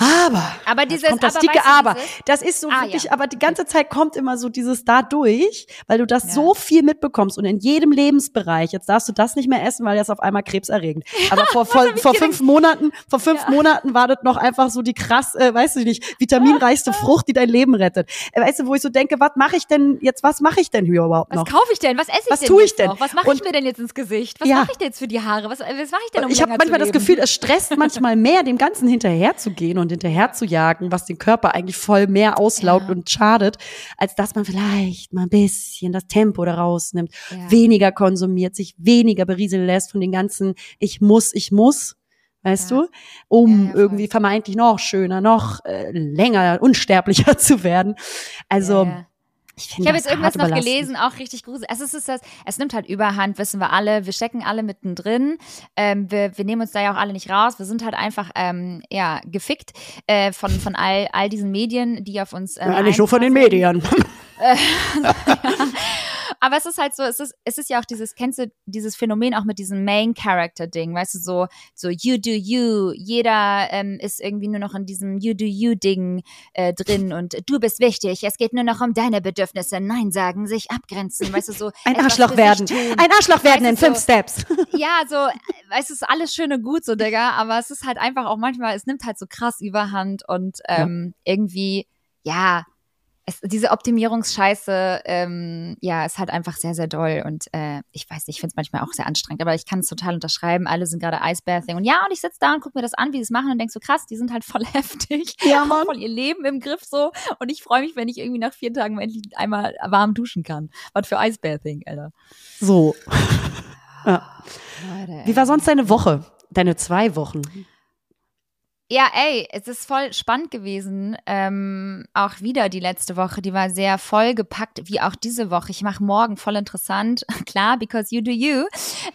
Speaker 1: Aber,
Speaker 2: Aber dieses,
Speaker 1: kommt das
Speaker 2: aber
Speaker 1: dicke Aber. Das ist so
Speaker 2: Ah,
Speaker 1: wirklich,
Speaker 2: ja.
Speaker 1: aber die ganze Zeit kommt immer so dieses da durch, weil du das
Speaker 2: Ja.
Speaker 1: so viel mitbekommst und in jedem Lebensbereich. Jetzt darfst du das nicht mehr essen, weil das auf einmal krebserregend. [laughs] Aber vor, vor,
Speaker 2: ich
Speaker 1: vor
Speaker 2: gedacht?
Speaker 1: fünf Monaten, vor fünf. Monaten war das noch einfach so die krass, äh, weißt du nicht, vitaminreichste [laughs] Frucht, die dein Leben rettet. Äh, weißt du, wo ich so denke, was mache ich denn jetzt, was mache ich denn hier überhaupt
Speaker 2: Was
Speaker 1: noch?
Speaker 2: kaufe ich denn? Was esse ich
Speaker 1: Was
Speaker 2: denn
Speaker 1: tue ich denn?
Speaker 2: noch? Was mache ich mir denn jetzt ins Gesicht? Was mache ich denn jetzt für die Haare? Was, was mache ich denn, um
Speaker 1: ich habe manchmal das? Gefühl, es stresst manchmal [laughs] mehr, dem Ganzen hinterher zu gehen und hinterher zu jagen, was den Körper eigentlich voll mehr auslaugt
Speaker 2: Ja.
Speaker 1: und schadet, als dass man vielleicht mal ein bisschen das Tempo da rausnimmt,
Speaker 2: Ja.
Speaker 1: weniger konsumiert, sich weniger berieseln lässt von den ganzen Ich muss, ich muss. Weißt
Speaker 2: Ja.
Speaker 1: du, um
Speaker 2: Ja, ja,
Speaker 1: irgendwie vermeintlich noch schöner, noch äh, länger, [laughs] unsterblicher zu werden. Also. Ich
Speaker 2: Ich habe jetzt irgendwas noch
Speaker 1: überlastend.
Speaker 2: gelesen, auch richtig gruselig. Also es ist das, es nimmt halt Überhand, wissen wir alle. Wir stecken alle mittendrin. Ähm, wir, wir nehmen uns da ja auch alle nicht raus. Wir sind halt einfach ähm, ja gefickt äh, von von all all diesen Medien, die auf uns. Ähm,
Speaker 1: Ja, nicht nur von den. Medien. [laughs] [laughs]
Speaker 2: Aber es ist halt so, es ist, es ist ja auch dieses, kennst du dieses Phänomen auch mit diesem Main Character Ding, weißt du, so, so you do you, jeder ähm, ist irgendwie nur noch in diesem you do you Ding äh, drin [laughs] und du bist wichtig, es geht nur noch um deine Bedürfnisse, Nein sagen, sich abgrenzen, weißt du, so. [laughs]
Speaker 1: Ein Arschloch werden. Ein Arschloch werden in
Speaker 2: Weißt
Speaker 1: fünf
Speaker 2: so-
Speaker 1: Steps. [laughs]
Speaker 2: Ja, so, du, ist alles schön und gut, so, Digga, aber es ist halt einfach auch manchmal, es nimmt halt so krass Überhand und ähm, irgendwie, ja, es, diese Optimierungsscheiße, ähm, ja, ist halt einfach sehr, sehr doll und äh, ich weiß nicht, ich finde es manchmal auch sehr anstrengend, aber ich kann es total unterschreiben. Alle sind gerade Icebathing und ja, und ich sitze da und gucke mir das an, wie sie es machen und denk so, krass, die sind halt voll [laughs] heftig,
Speaker 1: Ja, Mann.
Speaker 2: voll ihr Leben im Griff so und ich freue mich, wenn ich irgendwie nach vier Tagen endlich einmal warm duschen kann. Was für Icebathing, Alter.
Speaker 1: So. Ja.
Speaker 2: Leute,
Speaker 1: Wie war sonst deine Woche? Deine zwei Wochen?
Speaker 2: Ja, ey, es ist voll spannend gewesen. Ähm, auch wieder die letzte Woche, die war sehr vollgepackt, wie auch diese Woche. Ich mache morgen voll interessant, [laughs] klar, because you do you,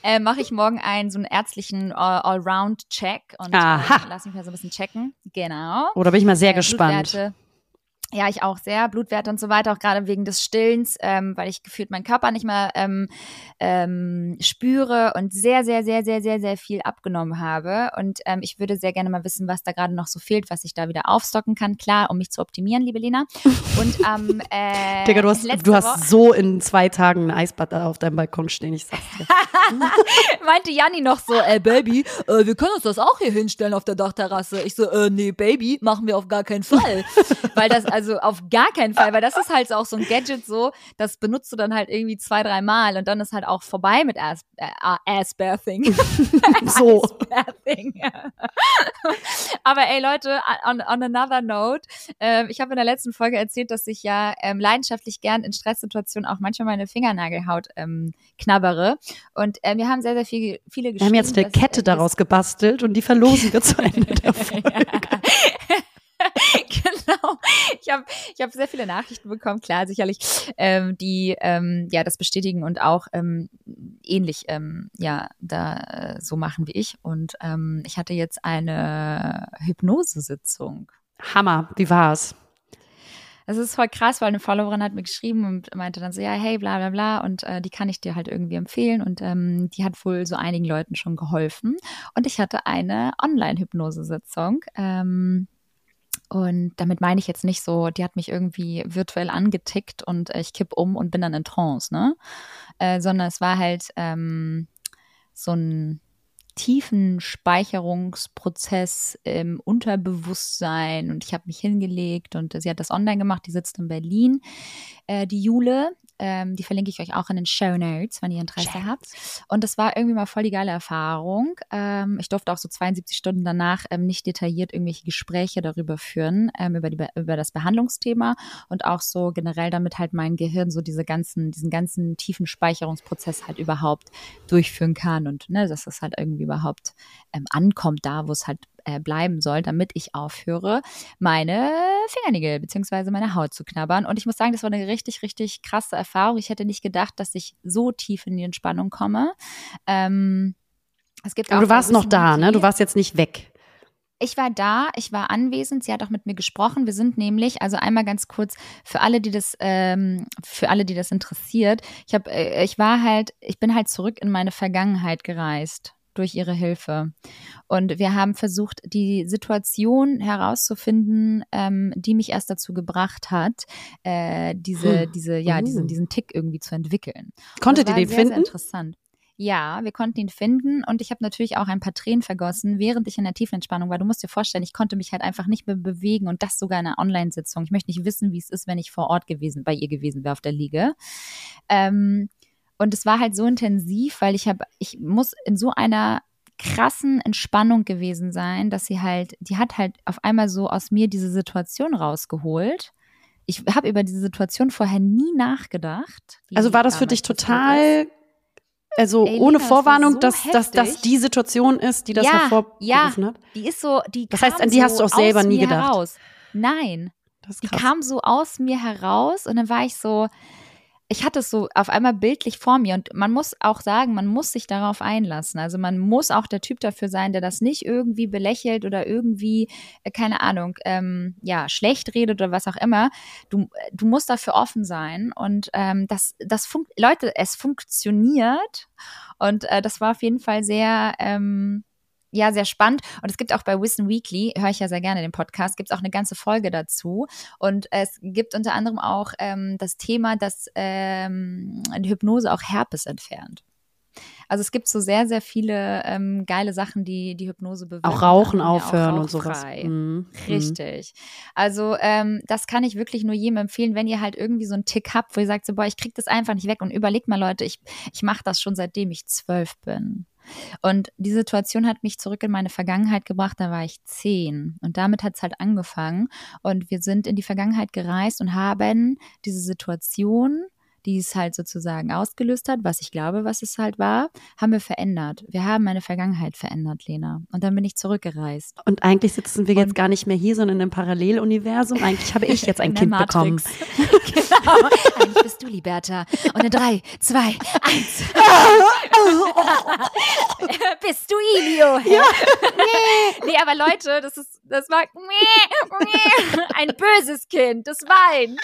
Speaker 2: äh, mache ich morgen einen so einen ärztlichen All- Allround-Check und
Speaker 1: Aha.
Speaker 2: äh, lass mich mal so ein bisschen checken. Genau.
Speaker 1: Oder bin ich mal sehr
Speaker 2: Äh,
Speaker 1: gespannt.
Speaker 2: Blutwerte. Ja, ich auch sehr. Blutwerte und so weiter, auch gerade wegen des Stillens, ähm, weil ich gefühlt meinen Körper nicht mehr ähm, ähm, spüre und sehr, sehr, sehr, sehr, sehr, sehr viel abgenommen habe. Und ähm, ich würde sehr gerne mal wissen, was da gerade noch so fehlt, was ich da wieder aufstocken kann. Klar, um mich zu optimieren, liebe Lena. Und [laughs] ähm, äh,
Speaker 1: Digga, du hast, du hast
Speaker 2: Woche-
Speaker 1: so in zwei Tagen ein Eisbad auf deinem Balkon stehen, ich sag's dir. [laughs]
Speaker 2: meinte Janni noch so, ey Baby, äh, wir können uns das auch hier hinstellen auf der Dachterrasse. Ich so, äh, nee, Baby, machen wir auf gar keinen Fall. [laughs] weil das, also auf gar keinen Fall, weil das ist halt auch so ein Gadget so, das benutzt du dann halt irgendwie zwei, drei Mal und dann ist halt auch vorbei mit Ass, äh, Assbathing. [laughs]
Speaker 1: So.
Speaker 2: Assbathing. [laughs] Aber ey Leute, on, on another note, äh, ich habe in der letzten Folge erzählt, dass ich ja ähm, leidenschaftlich gern in Stresssituationen auch manchmal meine Fingernagelhaut ähm, knabbere. Und äh, wir haben sehr, sehr viel, viele
Speaker 1: Wir haben jetzt eine
Speaker 2: dass, äh,
Speaker 1: Kette daraus gebastelt und die verlosen wir zu [laughs] Ende der Folge.
Speaker 2: Genau. Ich habe ich hab sehr viele Nachrichten bekommen, klar, sicherlich, ähm, die ähm, ja das bestätigen und auch ähm, ähnlich ähm, ja da äh, so machen wie ich. Und ähm, ich hatte jetzt eine Hypnosesitzung.
Speaker 1: Hammer, wie war's?
Speaker 2: Es ist voll krass, weil eine Followerin hat mir geschrieben und meinte dann so, ja, hey, bla bla bla. Und äh, die kann ich dir halt irgendwie empfehlen. Und ähm, die hat wohl so einigen Leuten schon geholfen. Und ich hatte eine Online-Hypnosesitzung. Ähm, und damit meine ich jetzt nicht so, die hat mich irgendwie virtuell angetickt und äh, ich kipp um und bin dann in Trance, ne? Äh, sondern es war halt ähm, so ein tiefen Speicherungsprozess im Unterbewusstsein und ich habe mich hingelegt und sie hat das online gemacht, die sitzt in Berlin, äh, die Jule ähm, die verlinke ich euch auch in den Show Notes, wenn ihr Interesse Schön. habt. Und das war irgendwie mal voll die geile Erfahrung. Ähm, ich durfte auch so 72 Stunden danach ähm, nicht detailliert irgendwelche Gespräche darüber führen, ähm, über, die, über das Behandlungsthema und auch so generell, damit halt mein Gehirn so diese ganzen, diesen ganzen tiefen Speicherungsprozess halt überhaupt durchführen kann und ne, dass das halt irgendwie überhaupt ähm, ankommt da, wo es halt äh, bleiben soll, damit ich aufhöre, meine Fingernägel bzw. meine Haut zu knabbern. Und ich muss sagen, das war eine richtig, richtig krasse Erfahrung. Ich hätte nicht gedacht, dass ich so tief in die Entspannung komme. Ähm, es gibt
Speaker 1: Aber du warst noch da, ne? Du warst jetzt nicht weg.
Speaker 2: Ich war da, ich war anwesend, sie hat auch mit mir gesprochen. Wir sind nämlich, also einmal ganz kurz für alle, die das, ähm, für alle, die das interessiert. Ich habe, äh, ich war halt, ich bin halt zurück in meine Vergangenheit gereist durch ihre Hilfe. Und wir haben versucht, die Situation herauszufinden, ähm, die mich erst dazu gebracht hat, äh, diese, hm. diese, ja, uh. diesen, diesen Tick irgendwie zu entwickeln.
Speaker 1: Konntet ihr den sehr, finden? Sehr
Speaker 2: interessant. Ja, wir konnten ihn finden und ich habe natürlich auch ein paar Tränen vergossen, während ich in der Tiefenentspannung war. Du musst dir vorstellen, ich konnte mich halt einfach nicht mehr bewegen und das sogar in einer Online-Sitzung. Ich möchte nicht wissen, wie es ist, wenn ich vor Ort gewesen, bei ihr gewesen wäre auf der Liege. Ähm, und es war halt so intensiv, weil ich habe, ich muss in so einer krassen Entspannung gewesen sein, dass sie halt, die hat halt auf einmal so aus mir diese Situation rausgeholt. Ich habe über diese Situation vorher nie nachgedacht.
Speaker 1: Also war das für dich total, also Ey, ohne Lina, Vorwarnung, so dass, dass das die Situation ist, die das ja, hervorgerufen
Speaker 2: ja,
Speaker 1: hat?
Speaker 2: Die ist so, die
Speaker 1: Das heißt, an die hast du auch selber nie gedacht.
Speaker 2: Heraus. Nein. Die kam so aus mir heraus und dann war ich so, ich hatte es so auf einmal bildlich vor mir und man muss auch sagen, man muss sich darauf einlassen. Also man muss auch der Typ dafür sein, der das nicht irgendwie belächelt oder irgendwie, äh, keine Ahnung, ähm, ja, schlecht redet oder was auch immer. Du, du musst dafür offen sein und ähm, das, das funkt, Leute, es funktioniert und äh, das war auf jeden Fall sehr, ähm, ja, sehr spannend. Und es gibt auch bei Wissen Weekly, höre ich ja sehr gerne den Podcast, gibt es auch eine ganze Folge dazu. Und es gibt unter anderem auch ähm, das Thema, dass ähm, die Hypnose auch Herpes entfernt. Also es gibt so sehr, sehr viele ähm, geile Sachen, die die Hypnose bewirken.
Speaker 1: Auch Rauchen aufhören auch und sowas.
Speaker 2: Mhm. Richtig. Also ähm, das kann ich wirklich nur jedem empfehlen, wenn ihr halt irgendwie so einen Tick habt, wo ihr sagt so, boah, ich krieg das einfach nicht weg. Und überlegt mal, Leute, ich, ich mache das schon seitdem ich zwölf bin. Und die Situation hat mich zurück in meine Vergangenheit gebracht, da war ich zehn. Und damit hat es halt angefangen. Und wir sind in die Vergangenheit gereist und haben diese Situation die es halt sozusagen ausgelöst hat, was ich glaube, was es halt war, haben wir verändert. Wir haben meine Vergangenheit verändert, Lena. Und dann bin ich zurückgereist.
Speaker 1: Und eigentlich sitzen wir und jetzt gar nicht mehr hier, sondern in einem Paralleluniversum. Eigentlich habe ich jetzt [laughs] ein Kind bekommen. [laughs]
Speaker 2: genau. Eigentlich bist du Liberta. Und in drei, zwei, eins. [laughs] bist du Ilio? Ja. nee. aber Leute, das ist, das war ein böses Kind, das weint.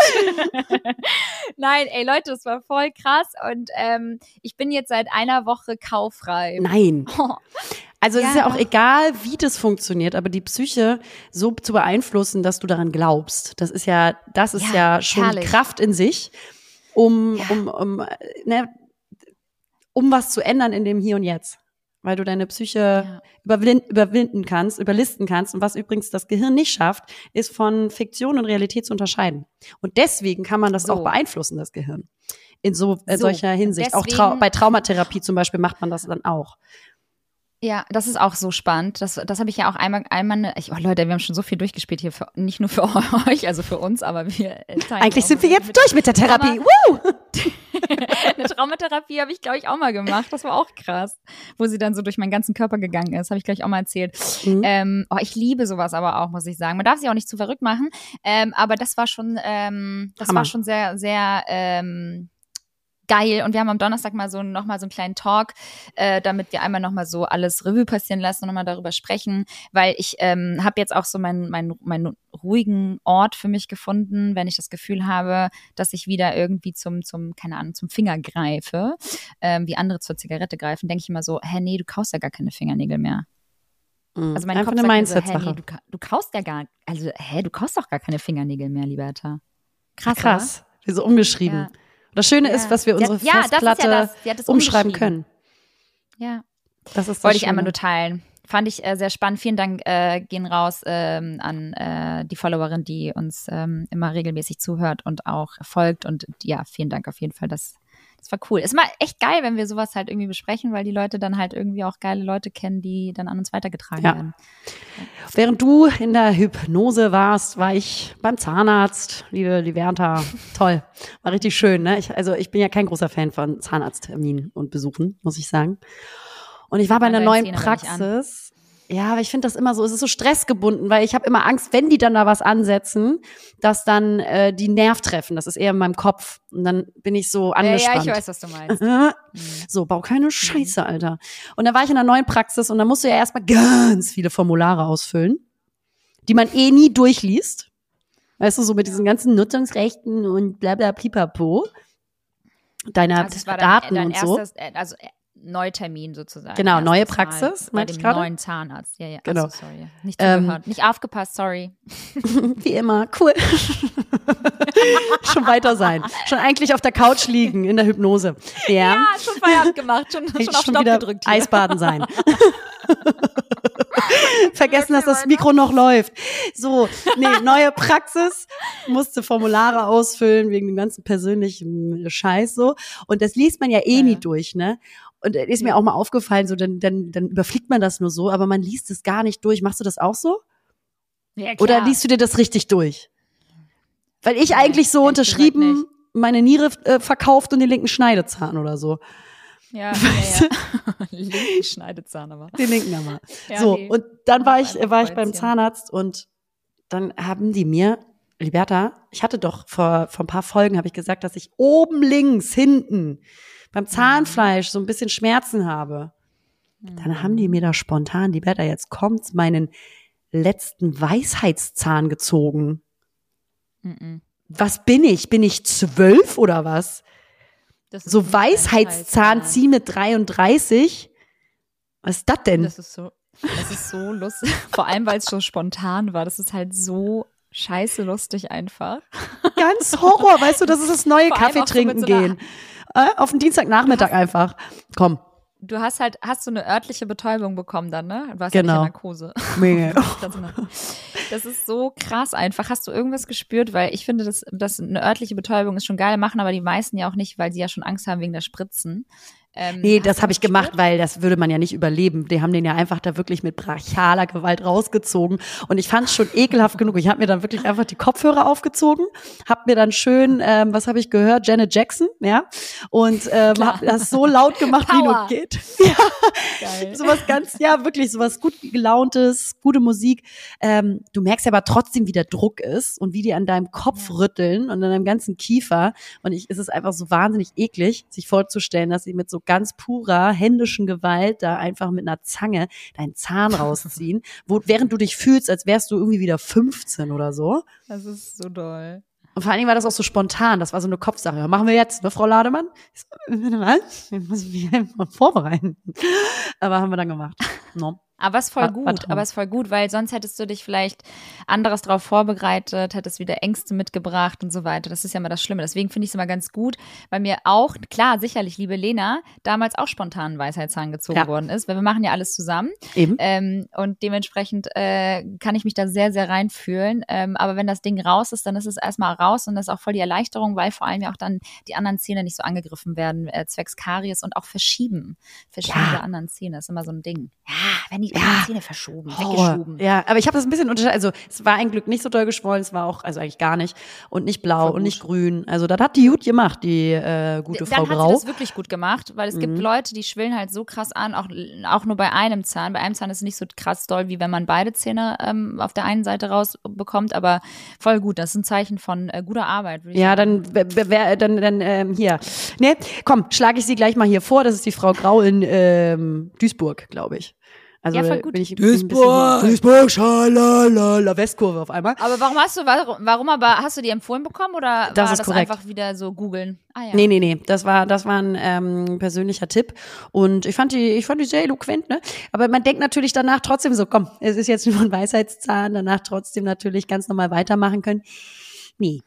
Speaker 2: Nein, ey Leute, das war voll krass und ähm, ich bin jetzt seit einer Woche kauffrei.
Speaker 1: Nein. [laughs] Oh. Also es ja. ist ja auch egal, wie das funktioniert, aber die Psyche so zu beeinflussen, dass du daran glaubst. Das ist ja, das ist ja, ja schon herrlich. Kraft in sich, um, ja. um, um, ne, um was zu ändern in dem Hier und Jetzt weil du deine Psyche ja. überwinden kannst, überlisten kannst. Und was übrigens das Gehirn nicht schafft, ist von Fiktion und Realität zu unterscheiden. Und deswegen kann man das so. auch beeinflussen, das Gehirn. In so, äh, so. solcher Hinsicht. Deswegen, auch Trau bei Traumatherapie zum Beispiel macht man das dann auch.
Speaker 2: Ja, das ist auch so spannend. Das, das habe ich ja auch einmal, einmal, ich, oh Leute, wir haben schon so viel durchgespielt hier, für, nicht nur für [laughs] euch, also für uns, aber wir.
Speaker 1: Eigentlich sind wir jetzt mit durch mit der Therapie. Woo! [laughs]
Speaker 2: Eine Traumatherapie habe ich, glaube ich, auch mal gemacht. Das war auch krass, wo sie dann so durch meinen ganzen Körper gegangen ist. Habe ich gleich auch mal erzählt. Mhm. Ähm, oh, ich liebe sowas aber auch, muss ich sagen. Man darf sich auch nicht zu verrückt machen. Ähm, aber das war schon, ähm, das Hammer. war schon sehr, sehr. Ähm, geil. Und wir haben am Donnerstag mal so noch mal so einen kleinen Talk, äh, damit wir einmal noch mal so alles Revue passieren lassen und noch mal darüber sprechen, weil ich ähm, habe jetzt auch so meinen meinen meinen ruhigen Ort für mich gefunden, wenn ich das Gefühl habe, dass ich wieder irgendwie zum zum keine Ahnung zum Finger greife, ähm, wie andere zur Zigarette greifen, denke ich immer so, hä nee, du kaust ja gar keine Fingernägel mehr.
Speaker 1: Mhm.
Speaker 2: Also mein
Speaker 1: Einfach
Speaker 2: Kopf
Speaker 1: eine
Speaker 2: sagt mir so, hä, nee, du, du kaust ja gar, also hä, du kaust doch gar keine Fingernägel mehr, Liberta. Krass,
Speaker 1: Krass. Wir so umgeschrieben.
Speaker 2: Ja.
Speaker 1: Das Schöne
Speaker 2: Ja.
Speaker 1: ist, was wir unsere
Speaker 2: ja, ja
Speaker 1: Festplatte
Speaker 2: es
Speaker 1: umschreiben können.
Speaker 2: Ja.
Speaker 1: Das ist das
Speaker 2: Wollte ich einmal
Speaker 1: Schöne.
Speaker 2: nur teilen. Fand ich äh, sehr spannend. Vielen Dank äh, gehen raus ähm, an äh, die Followerin, die uns ähm, immer regelmäßig zuhört und auch folgt. Und ja, vielen Dank auf jeden Fall. Das, das war cool. Ist mal echt geil, wenn wir sowas halt irgendwie besprechen, weil die Leute dann halt irgendwie auch geile Leute kennen, die dann an uns weitergetragen
Speaker 1: Ja.
Speaker 2: werden.
Speaker 1: Während du in der Hypnose warst, war ich beim Zahnarzt, liebe Liberta. [laughs] Toll. War richtig schön, ne? Ich, also ich bin ja kein großer Fan von Zahnarztterminen und Besuchen, muss ich sagen. Und ich war bei einer neuen. Praxis. Ja, aber ich finde das immer so, es ist so stressgebunden, weil ich habe immer Angst, wenn die dann da was ansetzen, dass dann äh, die Nerv treffen. Das ist eher in meinem Kopf. Und dann bin ich so
Speaker 2: Ja,
Speaker 1: angespannt.
Speaker 2: ja, ich weiß, was du meinst. [laughs]
Speaker 1: So, bau keine Scheiße, Alter. Und dann war ich in einer neuen Praxis und da musst du ja erstmal ganz viele Formulare ausfüllen, die man eh nie durchliest. Weißt du, so mit diesen ganzen Nutzungsrechten und bla bla pipapo. Deine
Speaker 2: Also war dein,
Speaker 1: Daten
Speaker 2: dein
Speaker 1: und so.
Speaker 2: erstes, äh, also äh, Neutermin sozusagen.
Speaker 1: Genau,
Speaker 2: Erstes
Speaker 1: neue
Speaker 2: Mal
Speaker 1: Praxis,
Speaker 2: bei
Speaker 1: meinte ich
Speaker 2: dem
Speaker 1: gerade.
Speaker 2: neuen Zahnarzt. Ja, ja.
Speaker 1: Genau.
Speaker 2: Achso, sorry. Nicht
Speaker 1: Ähm,
Speaker 2: zugehört. Nicht aufgepasst, sorry. [laughs] [laughs]
Speaker 1: Wie immer, cool. schon weiter sein. Schon eigentlich auf der Couch liegen in der Hypnose. Ja.
Speaker 2: schon Feierabend gemacht, schon,
Speaker 1: Echt [laughs] schon wieder Eisbaden sein. Vergessen, dass das Mikro noch läuft. So, nee, neue Praxis, musste Formulare ausfüllen wegen dem ganzen persönlichen Scheiß so. Und das liest man ja eh
Speaker 2: Ja,
Speaker 1: nie
Speaker 2: ja.
Speaker 1: durch, ne? Und ist mir auch mal aufgefallen, so dann, dann, dann überfliegt man das nur so, aber man liest es gar nicht durch. Machst du das auch so?
Speaker 2: Ja,
Speaker 1: Oder
Speaker 2: klar.
Speaker 1: liest du dir das richtig durch? Weil ich eigentlich so unterschrieben meine Niere äh, verkauft und den linken Schneidezahn oder so.
Speaker 2: Ja, [laughs]
Speaker 1: Weißt
Speaker 2: ja, ja. [laughs] Linken Schneidezahn aber.
Speaker 1: Den linken aber.
Speaker 2: Ja,
Speaker 1: so,
Speaker 2: nee.
Speaker 1: und dann war ich, war ich beim. Zahnarzt und dann haben die mir, Liberta, ich hatte doch vor, vor ein paar Folgen, habe ich gesagt, dass ich oben links, hinten, beim Zahnfleisch so ein bisschen Schmerzen habe. Dann haben die mir da spontan, Liberta, jetzt kommt's, meinen letzten Weisheitszahn gezogen.
Speaker 2: Mhm.
Speaker 1: Was bin ich? Bin ich zwölf oder was? So Weisheitszahn. zieh mit 33? Was ist das denn?
Speaker 2: Das ist so, das ist so lustig. [laughs] Vor allem, weil es so spontan war. Das ist halt so scheiße lustig einfach.
Speaker 1: Ganz Horror, weißt du, das ist das neue [laughs] Kaffee
Speaker 2: so
Speaker 1: trinken
Speaker 2: so
Speaker 1: gehen. Äh, auf den Dienstagnachmittag einfach. Komm.
Speaker 2: Du hast halt, hast du eine örtliche Betäubung bekommen dann, ne? Du warst
Speaker 1: Genau.
Speaker 2: ja in Narkose. [laughs] [laughs]
Speaker 1: Mega.
Speaker 2: Das ist so krass einfach. Hast du irgendwas gespürt? Weil ich finde, dass, dass eine örtliche Betäubung ist schon geil, machen aber die meisten ja auch nicht, weil sie ja schon Angst haben wegen der Spritzen. Ähm,
Speaker 1: Nee, das habe ich
Speaker 2: gespürt?
Speaker 1: gemacht, weil das würde man ja nicht überleben. Die haben den ja einfach da wirklich mit brachialer Gewalt rausgezogen. Und ich fand es schon ekelhaft genug. Ich habe mir dann wirklich einfach die Kopfhörer aufgezogen, habe mir dann schön, ähm, was habe ich gehört, Janet Jackson, ja, und ähm, habe das so laut gemacht, wie nur geht. [laughs]
Speaker 2: Geil.
Speaker 1: sowas ganz, ja, wirklich sowas gut gelauntes, gute Musik. Ähm, du merkst aber trotzdem, wie der Druck ist und wie die an deinem Kopf
Speaker 2: Ja.
Speaker 1: rütteln und an deinem ganzen Kiefer. Und ich, es ist einfach so wahnsinnig eklig, sich vorzustellen, dass sie mit so ganz purer händischen Gewalt da einfach mit einer Zange deinen Zahn rausziehen, [laughs] wo, während du dich fühlst, als wärst du irgendwie wieder 15 oder so.
Speaker 2: Das ist so doll.
Speaker 1: Und vor allen Dingen war das auch so spontan. Das war so eine Kopfsache. Ja, machen wir jetzt, ne, Frau Lademann? Ich so, [laughs] was? Ich muss mich einfach vorbereiten. Aber haben wir dann gemacht. [laughs] No.
Speaker 2: Aber es ist voll
Speaker 1: War- war
Speaker 2: gut,
Speaker 1: Traum.
Speaker 2: aber es ist voll gut, weil sonst hättest du dich vielleicht anderes drauf vorbereitet, hättest wieder Ängste mitgebracht und so weiter. Das ist ja immer das Schlimme. Deswegen finde ich es immer ganz gut, weil mir auch, klar, sicherlich, liebe Lena, damals auch spontan ein Weisheitszahn gezogen
Speaker 1: Ja.
Speaker 2: worden ist, weil wir machen ja alles zusammen.
Speaker 1: Eben.
Speaker 2: Ähm, und dementsprechend äh, kann ich mich da sehr, sehr reinfühlen. Ähm, aber wenn das Ding raus ist, dann ist es erstmal raus und das ist auch voll die Erleichterung, weil vor allem ja auch dann die anderen Zähne nicht so angegriffen werden, äh, zwecks Karies und auch verschieben. Verschieben
Speaker 1: Ja.
Speaker 2: der anderen Zähne ist immer so ein Ding. Ja, wenn die die ja. Zähne verschoben,
Speaker 1: Horror.
Speaker 2: weggeschoben.
Speaker 1: Ja, aber ich habe das ein bisschen unterscheidet. Also es war ein Glück nicht so doll geschwollen, es war auch, also eigentlich gar nicht. Und nicht blau und nicht grün. Also das hat die gut gemacht, die äh, gute
Speaker 2: Dann
Speaker 1: Frau
Speaker 2: hat
Speaker 1: Grau.
Speaker 2: sie das wirklich gut gemacht, weil es gibt Leute, die schwillen halt so krass an, auch, auch nur bei einem Zahn. Bei einem Zahn ist es nicht so krass doll, wie wenn man beide Zähne ähm, auf der einen Seite rausbekommt, aber voll gut. Das ist ein Zeichen von äh, guter Arbeit.
Speaker 1: Ja,
Speaker 2: sagen.
Speaker 1: dann, wer- wer, dann, dann ähm, hier. Nee, komm, schlage ich sie gleich mal hier vor. Das ist die Frau Grau in ähm, Duisburg, glaube ich. Also
Speaker 2: Ja, voll gut.
Speaker 1: Bin ich, bisschen- Duisburg, schalalala, Westkurve auf einmal.
Speaker 2: Aber warum hast du, warum, warum aber, hast du die empfohlen bekommen oder
Speaker 1: Das
Speaker 2: war
Speaker 1: ist
Speaker 2: das
Speaker 1: korrekt.
Speaker 2: einfach wieder so googeln? Ah ja.
Speaker 1: Nee, nee, nee, das war, das war ein ähm, persönlicher Tipp und ich fand die, ich fand die sehr eloquent, ne? Aber man denkt natürlich danach trotzdem so, komm, es ist jetzt nur ein Weisheitszahn, danach trotzdem natürlich ganz normal weitermachen können. Nee.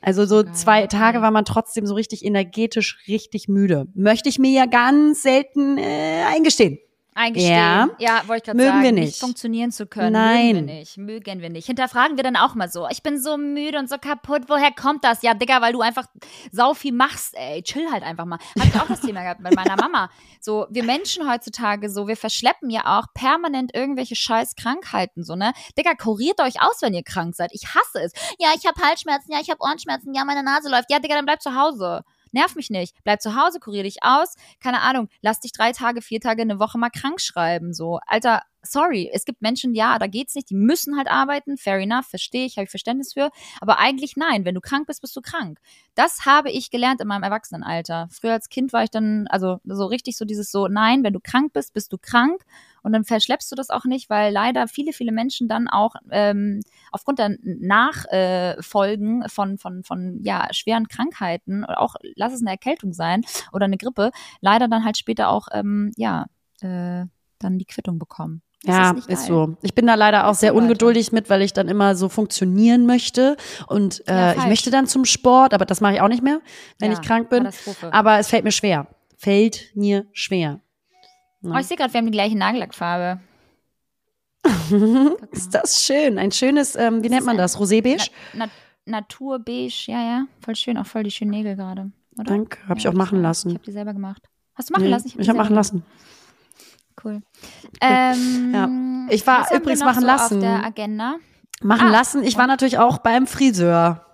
Speaker 1: Also so zwei Tage war man trotzdem so richtig energetisch, richtig müde. Möchte ich mir ja ganz selten äh, eingestehen.
Speaker 2: Eingestehen.
Speaker 1: Ja.
Speaker 2: Ja, wollte ich gerade sagen.
Speaker 1: wir
Speaker 2: nicht.
Speaker 1: nicht.
Speaker 2: funktionieren zu können.
Speaker 1: Nein.
Speaker 2: Mögen wir nicht. Mögen wir nicht. Hinterfragen wir dann auch mal so. Ich bin so müde und so kaputt. Woher kommt das? Ja, Digga, weil du einfach sau viel machst, ey. Chill halt einfach mal. Hab ich auch das Thema gehabt mit meiner Mama. So, wir Menschen heutzutage so, wir verschleppen ja auch permanent irgendwelche scheiß Krankheiten, so, ne? Digga, kuriert euch aus, wenn ihr krank seid. Ich hasse es. Ja, ich habe Halsschmerzen, ja, ich habe Ohrenschmerzen, ja, meine Nase läuft. Ja, Digga, dann bleib zu Hause. Nerv mich nicht. Bleib zu Hause, kurier dich aus. Keine Ahnung, lass dich drei Tage, vier Tage, eine Woche mal krank schreiben. So, Alter, sorry. Es gibt Menschen, ja, da geht's nicht. Die müssen halt arbeiten. Fair enough, verstehe ich, habe ich Verständnis für. Aber eigentlich nein. Wenn du krank bist, bist du krank. Das habe ich gelernt in meinem Erwachsenenalter. Früher als Kind war ich dann, also so richtig so dieses so, nein, wenn du krank bist, bist du krank. Und dann verschleppst du das auch nicht, weil leider viele, viele Menschen dann auch ähm, aufgrund der Nachfolgen von, von, von ja, schweren Krankheiten oder auch, lass es eine Erkältung sein oder eine Grippe, leider dann halt später auch, ähm, ja, äh, dann die Quittung bekommen. Das
Speaker 1: Ja, ist,
Speaker 2: geil.
Speaker 1: so. Ich bin da leider auch
Speaker 2: Ist
Speaker 1: sehr ungeduldig mit, weil ich dann immer so funktionieren möchte. Und äh,
Speaker 2: Ja,
Speaker 1: ich möchte dann zum Sport, aber das mache ich auch nicht mehr, wenn
Speaker 2: Ja,
Speaker 1: ich krank bin. Aber es fällt mir schwer. Fällt mir schwer.
Speaker 2: Oh, ich sehe gerade, wir haben die gleiche Nagellackfarbe. [laughs]
Speaker 1: Ist das schön? Ein schönes, ähm, wie nennt man das? Rosébeige?
Speaker 2: Na, Naturbeige, ja, ja. Voll schön, auch voll die schönen Nägel gerade.
Speaker 1: Danke, habe ich
Speaker 2: Ja,
Speaker 1: auch machen
Speaker 2: Ich
Speaker 1: lassen.
Speaker 2: habe die selber gemacht. Hast du machen
Speaker 1: Nee,
Speaker 2: lassen?
Speaker 1: ich habe
Speaker 2: selber
Speaker 1: machen
Speaker 2: gemacht.
Speaker 1: lassen.
Speaker 2: Cool. Ähm,
Speaker 1: Ja. Ich war übrigens
Speaker 2: wir noch
Speaker 1: machen
Speaker 2: so
Speaker 1: lassen.
Speaker 2: Auf der Agenda.
Speaker 1: Machen
Speaker 2: Ah,
Speaker 1: lassen. Ich war natürlich auch beim Friseur.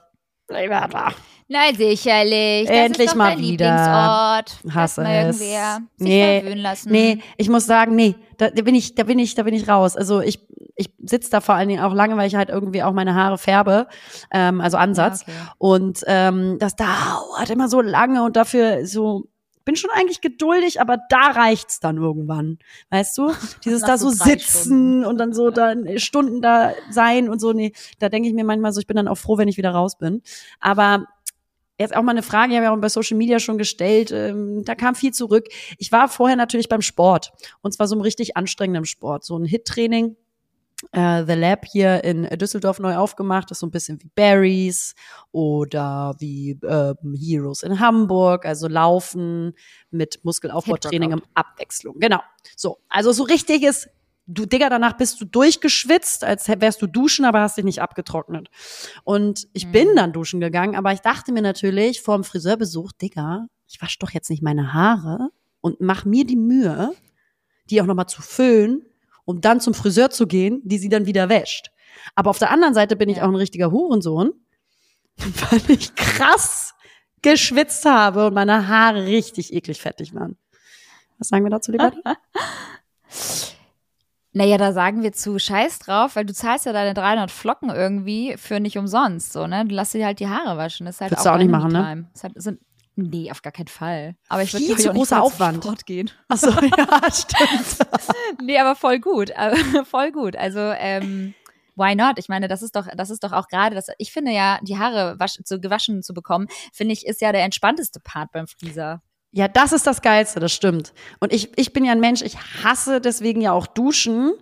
Speaker 1: Liberta.
Speaker 2: Na sicherlich. Das
Speaker 1: Endlich
Speaker 2: ist doch
Speaker 1: mal
Speaker 2: dein
Speaker 1: wieder.
Speaker 2: Lieblingsort.
Speaker 1: Hasse es.
Speaker 2: irgendwer sich
Speaker 1: Nee,
Speaker 2: verwöhnen lassen.
Speaker 1: Nee, ich muss sagen, nee, da, da bin ich, da bin ich, da bin ich raus. Also ich, ich sitze da vor allen Dingen auch lange, weil ich halt irgendwie auch meine Haare färbe, ähm, also Ansatz.
Speaker 2: Ja, okay.
Speaker 1: Und ähm, das dauert immer so lange und dafür so bin schon eigentlich geduldig, aber da reicht's dann irgendwann, weißt du? [laughs] Dieses da
Speaker 2: so
Speaker 1: sitzen
Speaker 2: Stunden.
Speaker 1: und dann so dann Stunden da sein und so. Nee, da denke ich mir manchmal so, ich bin dann auch froh, wenn ich wieder raus bin. Aber Jetzt auch mal eine Frage, ich habe ja auch bei Social Media schon gestellt, ähm, da kam viel zurück. Ich war vorher natürlich beim Sport und zwar so einem richtig anstrengenden Sport, so ein Hit-Training. Äh, The Lab hier in Düsseldorf neu aufgemacht, das ist so ein bisschen wie Barry's oder wie ähm, Heroes in Hamburg, also Laufen mit Muskelaufbautraining im Abwechslung. Genau. So, also so richtiges du, Digga, danach bist du durchgeschwitzt, als wärst du duschen, aber hast dich nicht abgetrocknet. Und ich
Speaker 2: Mhm.
Speaker 1: bin dann duschen gegangen, aber ich dachte mir natürlich vor dem Friseurbesuch, Digga, ich wasche doch jetzt nicht meine Haare und mach mir die Mühe, die auch nochmal zu föhnen, um dann zum Friseur zu gehen, die sie dann wieder wäscht. Aber auf der anderen Seite bin ich
Speaker 2: Ja.
Speaker 1: auch ein richtiger Hurensohn, [laughs] weil ich krass geschwitzt habe und meine Haare richtig eklig fettig waren. Was sagen wir dazu, lieber? [laughs]
Speaker 2: Naja, da sagen wir zu Scheiß drauf, weil du zahlst ja deine 300 Flocken irgendwie für nicht umsonst, so, ne? Du lässt dir halt die Haare waschen. Das ist halt
Speaker 1: du auch
Speaker 2: dein
Speaker 1: nicht machen, ne?
Speaker 2: Me-Time. Das ist halt, sind, nee, auf gar keinen Fall. Aber ich würde
Speaker 1: zu großer Aufwand.
Speaker 2: Sport gehen.
Speaker 1: Ach so, [laughs] ja, stimmt. [laughs]
Speaker 2: Nee, aber voll gut. [laughs] Voll gut. Also, ähm, why not? Ich meine, das ist doch, das ist doch auch gerade das, ich finde ja, die Haare wasch, zu, gewaschen zu bekommen, finde ich, ist ja der entspannteste Part beim Frieser.
Speaker 1: Ja, das ist das Geilste, das stimmt. Und ich, ich bin ja ein Mensch, ich hasse deswegen ja auch Duschen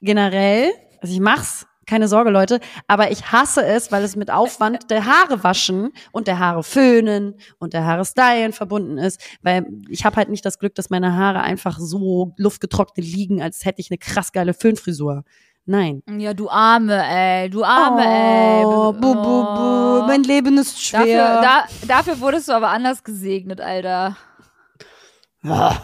Speaker 1: generell. Also ich mach's, keine Sorge, Leute, aber ich hasse es, weil es mit Aufwand der Haare waschen und der Haare föhnen und der Haare stylen verbunden ist, weil ich habe halt nicht das Glück, dass meine Haare einfach so luftgetrocknet liegen, als hätte ich eine krass geile Föhnfrisur. Nein.
Speaker 2: Ja, du Arme, ey, du Arme, ey.
Speaker 1: oh, bu, bu, bu, mein Leben ist schwer.
Speaker 2: Dafür, da, dafür wurdest du aber anders gesegnet, Alter. [laughs]
Speaker 1: Ja.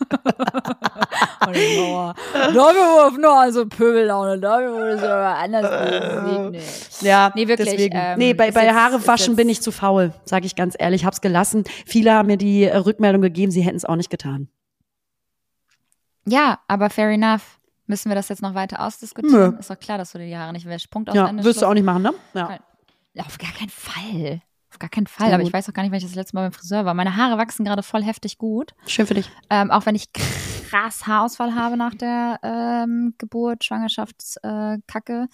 Speaker 1: [laughs]
Speaker 2: Und ich Mauer. Dafür auf nur also Pöbellaune, wurde es aber anders nee.
Speaker 1: Ja,
Speaker 2: Nee, wirklich,
Speaker 1: Deswegen.
Speaker 2: ähm,
Speaker 1: nee, bei,
Speaker 2: ist
Speaker 1: bei
Speaker 2: jetzt-
Speaker 1: Haare
Speaker 2: ist
Speaker 1: waschen bin ich zu faul, sage ich ganz ehrlich. Hab's gelassen. Viele haben mir die äh, Rückmeldung gegeben, sie hätten es auch nicht getan.
Speaker 2: Ja, aber fair enough. Müssen wir das jetzt noch weiter ausdiskutieren?
Speaker 1: Nö.
Speaker 2: Ist doch klar, dass du dir die Haare nicht wäschst. Punkt aus
Speaker 1: Ja,
Speaker 2: Ende.
Speaker 1: wirst du
Speaker 2: Schluss.
Speaker 1: auch nicht machen, ne? Ja,
Speaker 2: auf gar keinen Fall. Gar keinen Fall.
Speaker 1: Sehr
Speaker 2: Aber
Speaker 1: gut.
Speaker 2: ich weiß auch gar nicht, weil ich das letzte Mal beim Friseur war. Meine Haare wachsen gerade voll heftig gut.
Speaker 1: Schön für dich.
Speaker 2: Ähm, auch wenn ich krass Haarausfall habe nach der ähm, Geburt, Schwangerschaftskacke, äh,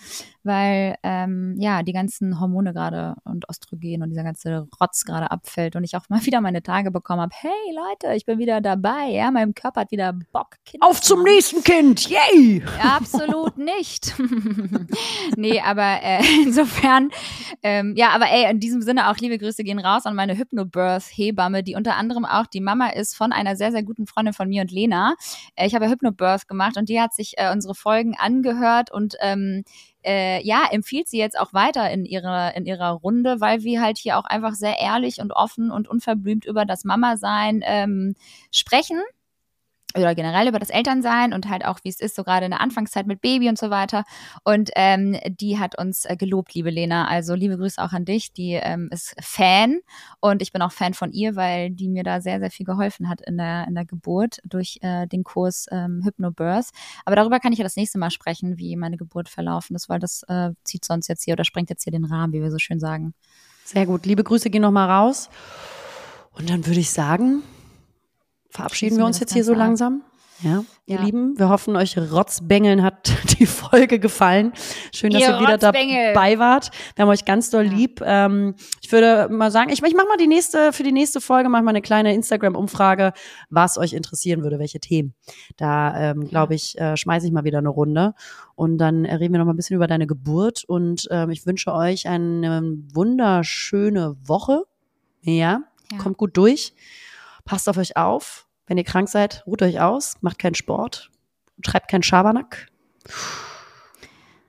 Speaker 2: weil ähm, ja die ganzen Hormone gerade und Östrogen und dieser ganze Rotz gerade abfällt und ich auch mal [laughs] wieder meine Tage bekommen habe. Hey Leute, ich bin wieder dabei. Ja, mein Körper hat wieder Bock. Kinder
Speaker 1: Auf
Speaker 2: zu
Speaker 1: zum nächsten Kind! Yay!
Speaker 2: Absolut [laughs] nicht. [laughs] nee, aber äh, insofern, ähm, ja, aber ey, in diesem Sinne auch liebe Grüße gehen raus an meine Hypnobirth-Hebamme, die unter anderem auch die Mama ist von einer sehr, sehr guten Freundin von mir und Lena. Äh, ich habe ja Hypnobirth gemacht und die hat sich äh, unsere Folgen angehört und ähm, äh, ja, empfiehlt sie jetzt auch weiter in ihrer, in ihrer Runde, weil wir halt hier auch einfach sehr ehrlich und offen und unverblümt über das Mama-Sein ähm, sprechen oder generell über das Elternsein und halt auch, wie es ist, so gerade in der Anfangszeit mit Baby und so weiter. Und ähm, die hat uns äh, gelobt, liebe Lena. Also liebe Grüße auch an dich. Die ähm, ist Fan und ich bin auch Fan von ihr, weil die mir da sehr, sehr viel geholfen hat in der, in der Geburt durch äh, den Kurs ähm, Hypnobirth. Aber darüber kann ich ja das nächste Mal sprechen, wie meine Geburt verlaufen ist, weil das äh, zieht sonst jetzt hier oder sprengt jetzt hier den Rahmen, wie wir so schön sagen.
Speaker 1: Sehr gut. Liebe Grüße gehen nochmal raus. Und dann würde ich sagen, verabschieden wir uns jetzt hier so langsam. Ja, ihr
Speaker 2: Ja.
Speaker 1: Lieben, wir hoffen, euch Rotzbengeln hat [laughs] die Folge gefallen. Schön, dass
Speaker 2: Ihr
Speaker 1: ihr wieder dabei wart. Wir haben euch ganz doll
Speaker 2: Ja.
Speaker 1: lieb. Ähm, ich würde mal sagen, ich, ich mache mal die nächste, für die nächste Folge mach mal eine kleine Instagram-Umfrage, was euch interessieren würde, welche Themen. Da, ähm, glaube ich, äh, schmeiße ich mal wieder eine Runde. Und dann äh, reden wir noch mal ein bisschen über deine Geburt. Und ähm, ich wünsche euch eine wunderschöne Woche. Ja,
Speaker 2: Ja.
Speaker 1: kommt gut durch. Passt auf euch auf. Wenn ihr krank seid, ruht euch aus, macht keinen Sport, schreibt keinen Schabernack.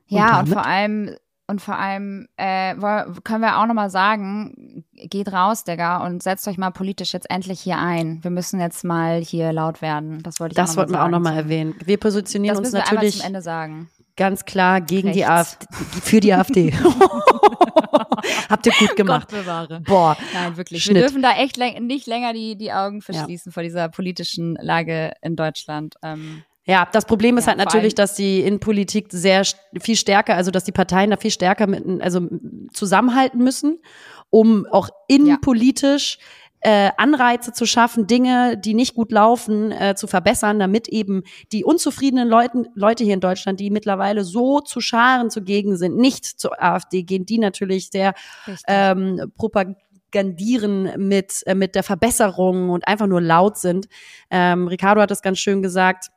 Speaker 2: Ja, und
Speaker 1: damit?
Speaker 2: vor allem, und vor allem äh, können wir auch nochmal sagen, geht raus, Digga, und setzt euch mal politisch jetzt endlich hier ein. Wir müssen jetzt mal hier laut werden. Das wollte ich
Speaker 1: Das wollten wir auch nochmal erwähnen. Wir positionieren
Speaker 2: Das
Speaker 1: uns
Speaker 2: müssen wir
Speaker 1: natürlich
Speaker 2: zum Ende sagen.
Speaker 1: Ganz klar gegen die
Speaker 2: Rechts.
Speaker 1: AfD, für die AfD. [laughs] Habt ihr gut gemacht. Boah,
Speaker 2: Nein, wirklich.
Speaker 1: Schnitt.
Speaker 2: Wir dürfen da echt nicht länger die, die Augen verschließen vor dieser politischen Lage in Deutschland. Ähm,
Speaker 1: Ja, das Problem ist
Speaker 2: Ja,
Speaker 1: halt natürlich, dass die Innenpolitik sehr viel stärker, also dass die Parteien da viel stärker mit, also zusammenhalten müssen, um auch innenpolitisch äh, Anreize zu schaffen, Dinge, die nicht gut laufen, äh, zu verbessern, damit eben die unzufriedenen Leuten, Leute hier in Deutschland, die mittlerweile so zu Scharen zugegen sind, nicht zur AfD gehen, die natürlich sehr
Speaker 2: richtig.
Speaker 1: ähm, propagandieren mit, äh, mit der Verbesserung und einfach nur laut sind. Ähm, Ricardo hat das ganz schön gesagt.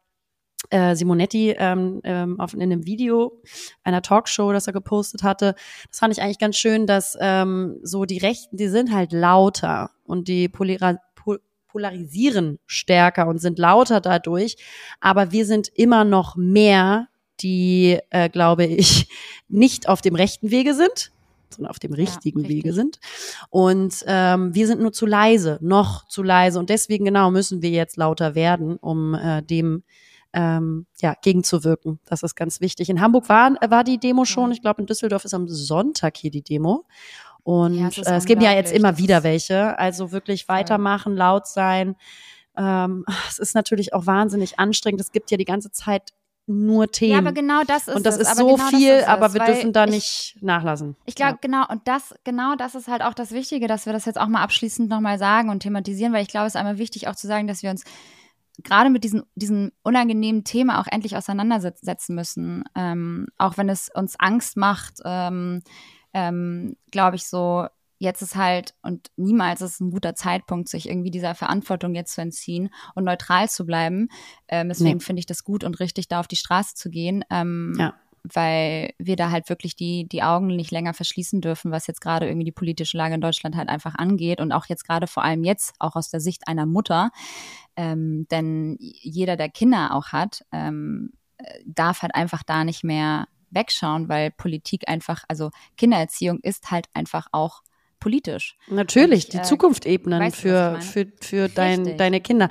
Speaker 1: Äh, Simonetti ähm, ähm, auf, in einem Video einer Talkshow, das er gepostet hatte. Das fand ich eigentlich ganz schön, dass ähm, so die Rechten, die sind halt lauter und die polira pol polarisieren stärker und sind lauter dadurch. Aber wir sind immer noch mehr, die, äh, glaube ich, [laughs] nicht auf dem rechten Wege sind, sondern auf dem richtigen
Speaker 2: richtig.
Speaker 1: Wege sind. Und ähm, wir sind nur zu leise, noch zu leise. Und deswegen genau müssen wir jetzt lauter werden, um äh, dem ähm, ja, gegenzuwirken. Das ist ganz wichtig. In Hamburg war, war die Demo schon.
Speaker 2: Ja.
Speaker 1: Ich glaube, in Düsseldorf ist am Sonntag hier die Demo. Und
Speaker 2: Ja,
Speaker 1: äh, es gibt ja jetzt immer
Speaker 2: Das
Speaker 1: wieder welche. Also wirklich weitermachen, laut sein. Ähm, es ist natürlich auch wahnsinnig anstrengend. Es gibt ja die ganze Zeit nur Themen.
Speaker 2: ja, aber genau das ist
Speaker 1: und das
Speaker 2: es.
Speaker 1: ist so
Speaker 2: genau das
Speaker 1: viel,
Speaker 2: ist
Speaker 1: aber wir dürfen da
Speaker 2: ich-
Speaker 1: nicht nachlassen.
Speaker 2: Ich glaube, genau, und das, genau das ist halt auch das Wichtige, dass wir das jetzt auch mal abschließend nochmal sagen und thematisieren, weil ich glaube, es ist einmal wichtig auch zu sagen, dass wir uns gerade mit diesem, diesem unangenehmen Thema auch endlich auseinandersetzen müssen. Ähm, auch wenn es uns Angst macht, ähm, ähm, glaube ich so, jetzt ist halt und niemals ist ein guter Zeitpunkt, sich irgendwie dieser Verantwortung jetzt zu entziehen und neutral zu bleiben. Ähm, deswegen
Speaker 1: Nee.
Speaker 2: finde ich das gut und richtig, da auf die Straße zu gehen. Ähm,
Speaker 1: Ja.
Speaker 2: weil wir da halt wirklich die, die Augen nicht länger verschließen dürfen, was jetzt gerade irgendwie die politische Lage in Deutschland halt einfach angeht und auch jetzt gerade vor allem jetzt auch aus der Sicht einer Mutter. Ähm, denn jeder, der Kinder auch hat, ähm, äh, darf halt einfach da nicht mehr wegschauen, weil Politik einfach, also Kindererziehung ist halt einfach auch politisch.
Speaker 1: Natürlich,
Speaker 2: ich,
Speaker 1: die
Speaker 2: äh,
Speaker 1: Zukunft ebnen
Speaker 2: weißt
Speaker 1: für, für, für dein, deine Kinder.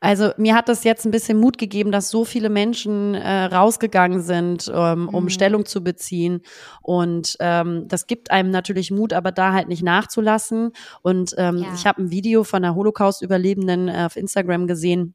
Speaker 1: Also mir hat das jetzt ein bisschen Mut gegeben, dass so viele Menschen äh, rausgegangen sind, ähm, um
Speaker 2: Mhm.
Speaker 1: Stellung zu beziehen. Und ähm, das gibt einem natürlich Mut, aber da halt nicht nachzulassen. Und ähm,
Speaker 2: Ja.
Speaker 1: ich habe ein Video von einer Holocaust-Überlebenden äh, auf Instagram gesehen.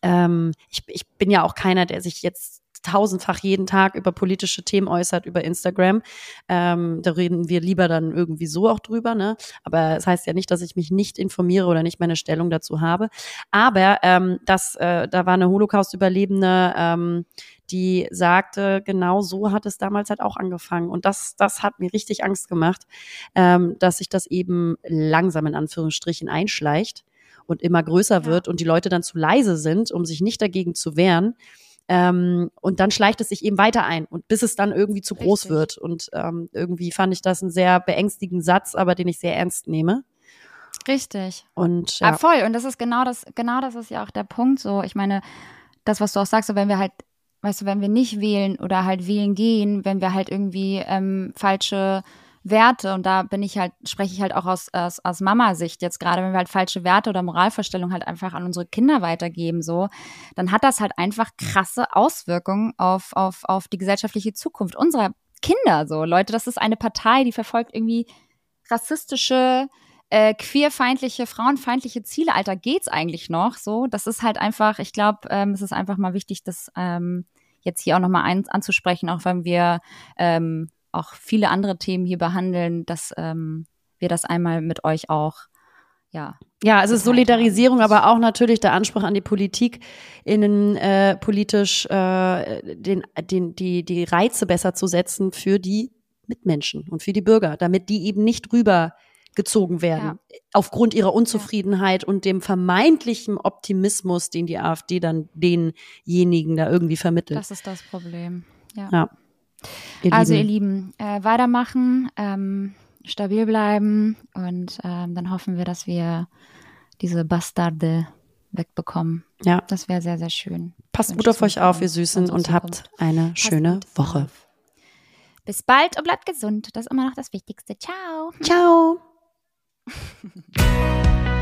Speaker 1: Ähm, ich, ich bin ja auch keiner, der sich jetzt tausendfach jeden Tag über politische Themen äußert über Instagram. Ähm, da reden wir lieber dann irgendwie so auch drüber, ne? Aber es heißt ja nicht, dass ich mich nicht informiere oder nicht meine Stellung dazu habe. Aber ähm, das, äh, da war eine Holocaust-Überlebende, ähm, die sagte, genau so hat es damals halt auch angefangen. Und das, das hat mir richtig Angst gemacht, ähm, dass sich das eben langsam in Anführungsstrichen einschleicht und immer größer
Speaker 2: Ja.
Speaker 1: wird und die Leute dann zu leise sind, um sich nicht dagegen zu wehren. Ähm, und dann schleicht es sich eben weiter ein und bis es dann irgendwie zu groß
Speaker 2: Richtig.
Speaker 1: wird. Und ähm, irgendwie fand ich das einen sehr beängstigenden Satz, aber den ich sehr ernst nehme.
Speaker 2: Richtig.
Speaker 1: Und
Speaker 2: Ja.
Speaker 1: ja,
Speaker 2: voll. Und das ist genau das, genau das ist ja auch der Punkt. So, ich meine, das, was du auch sagst, so wenn wir halt, weißt du, wenn wir nicht wählen oder halt wählen gehen, wenn wir halt irgendwie ähm, falsche Werte, und da bin ich halt, spreche ich halt auch aus, aus, aus Mama-Sicht jetzt gerade, wenn wir halt falsche Werte oder Moralvorstellungen halt einfach an unsere Kinder weitergeben, so, dann hat das halt einfach krasse Auswirkungen auf, auf, auf die gesellschaftliche Zukunft unserer Kinder, so. Leute, das ist eine Partei, die verfolgt irgendwie rassistische, äh, queerfeindliche, frauenfeindliche Ziele, Alter, geht's eigentlich noch so? Das ist halt einfach, ich glaube, ähm, es ist einfach mal wichtig, das ähm, jetzt hier auch nochmal anzusprechen, auch wenn wir ähm, auch viele andere Themen hier behandeln, dass ähm, wir das einmal mit euch auch, ja.
Speaker 1: Ja, es ist Solidarisierung, aber auch natürlich der Anspruch an die Politik, innen äh, politisch äh, den, den, die, die Reize besser zu setzen für die Mitmenschen und für die Bürger, damit die eben nicht rübergezogen werden aufgrund ihrer Unzufriedenheit und dem vermeintlichen Optimismus, den die AfD dann denjenigen da irgendwie vermittelt.
Speaker 2: Das ist das Problem. Ja.
Speaker 1: Ja. Ihr
Speaker 2: also, ihr
Speaker 1: Lieben.
Speaker 2: Lieben, äh, weitermachen, ähm, stabil bleiben und ähm, dann hoffen wir, dass wir diese Bastarde wegbekommen.
Speaker 1: ja,
Speaker 2: Das wäre sehr, sehr schön.
Speaker 1: passt gut auf euch auf, ihr Süßen, und habt eine
Speaker 2: Passt
Speaker 1: schöne Woche.
Speaker 2: auf. Bis bald und bleibt gesund. Das ist immer noch das Wichtigste. Ciao.
Speaker 1: Ciao. [laughs]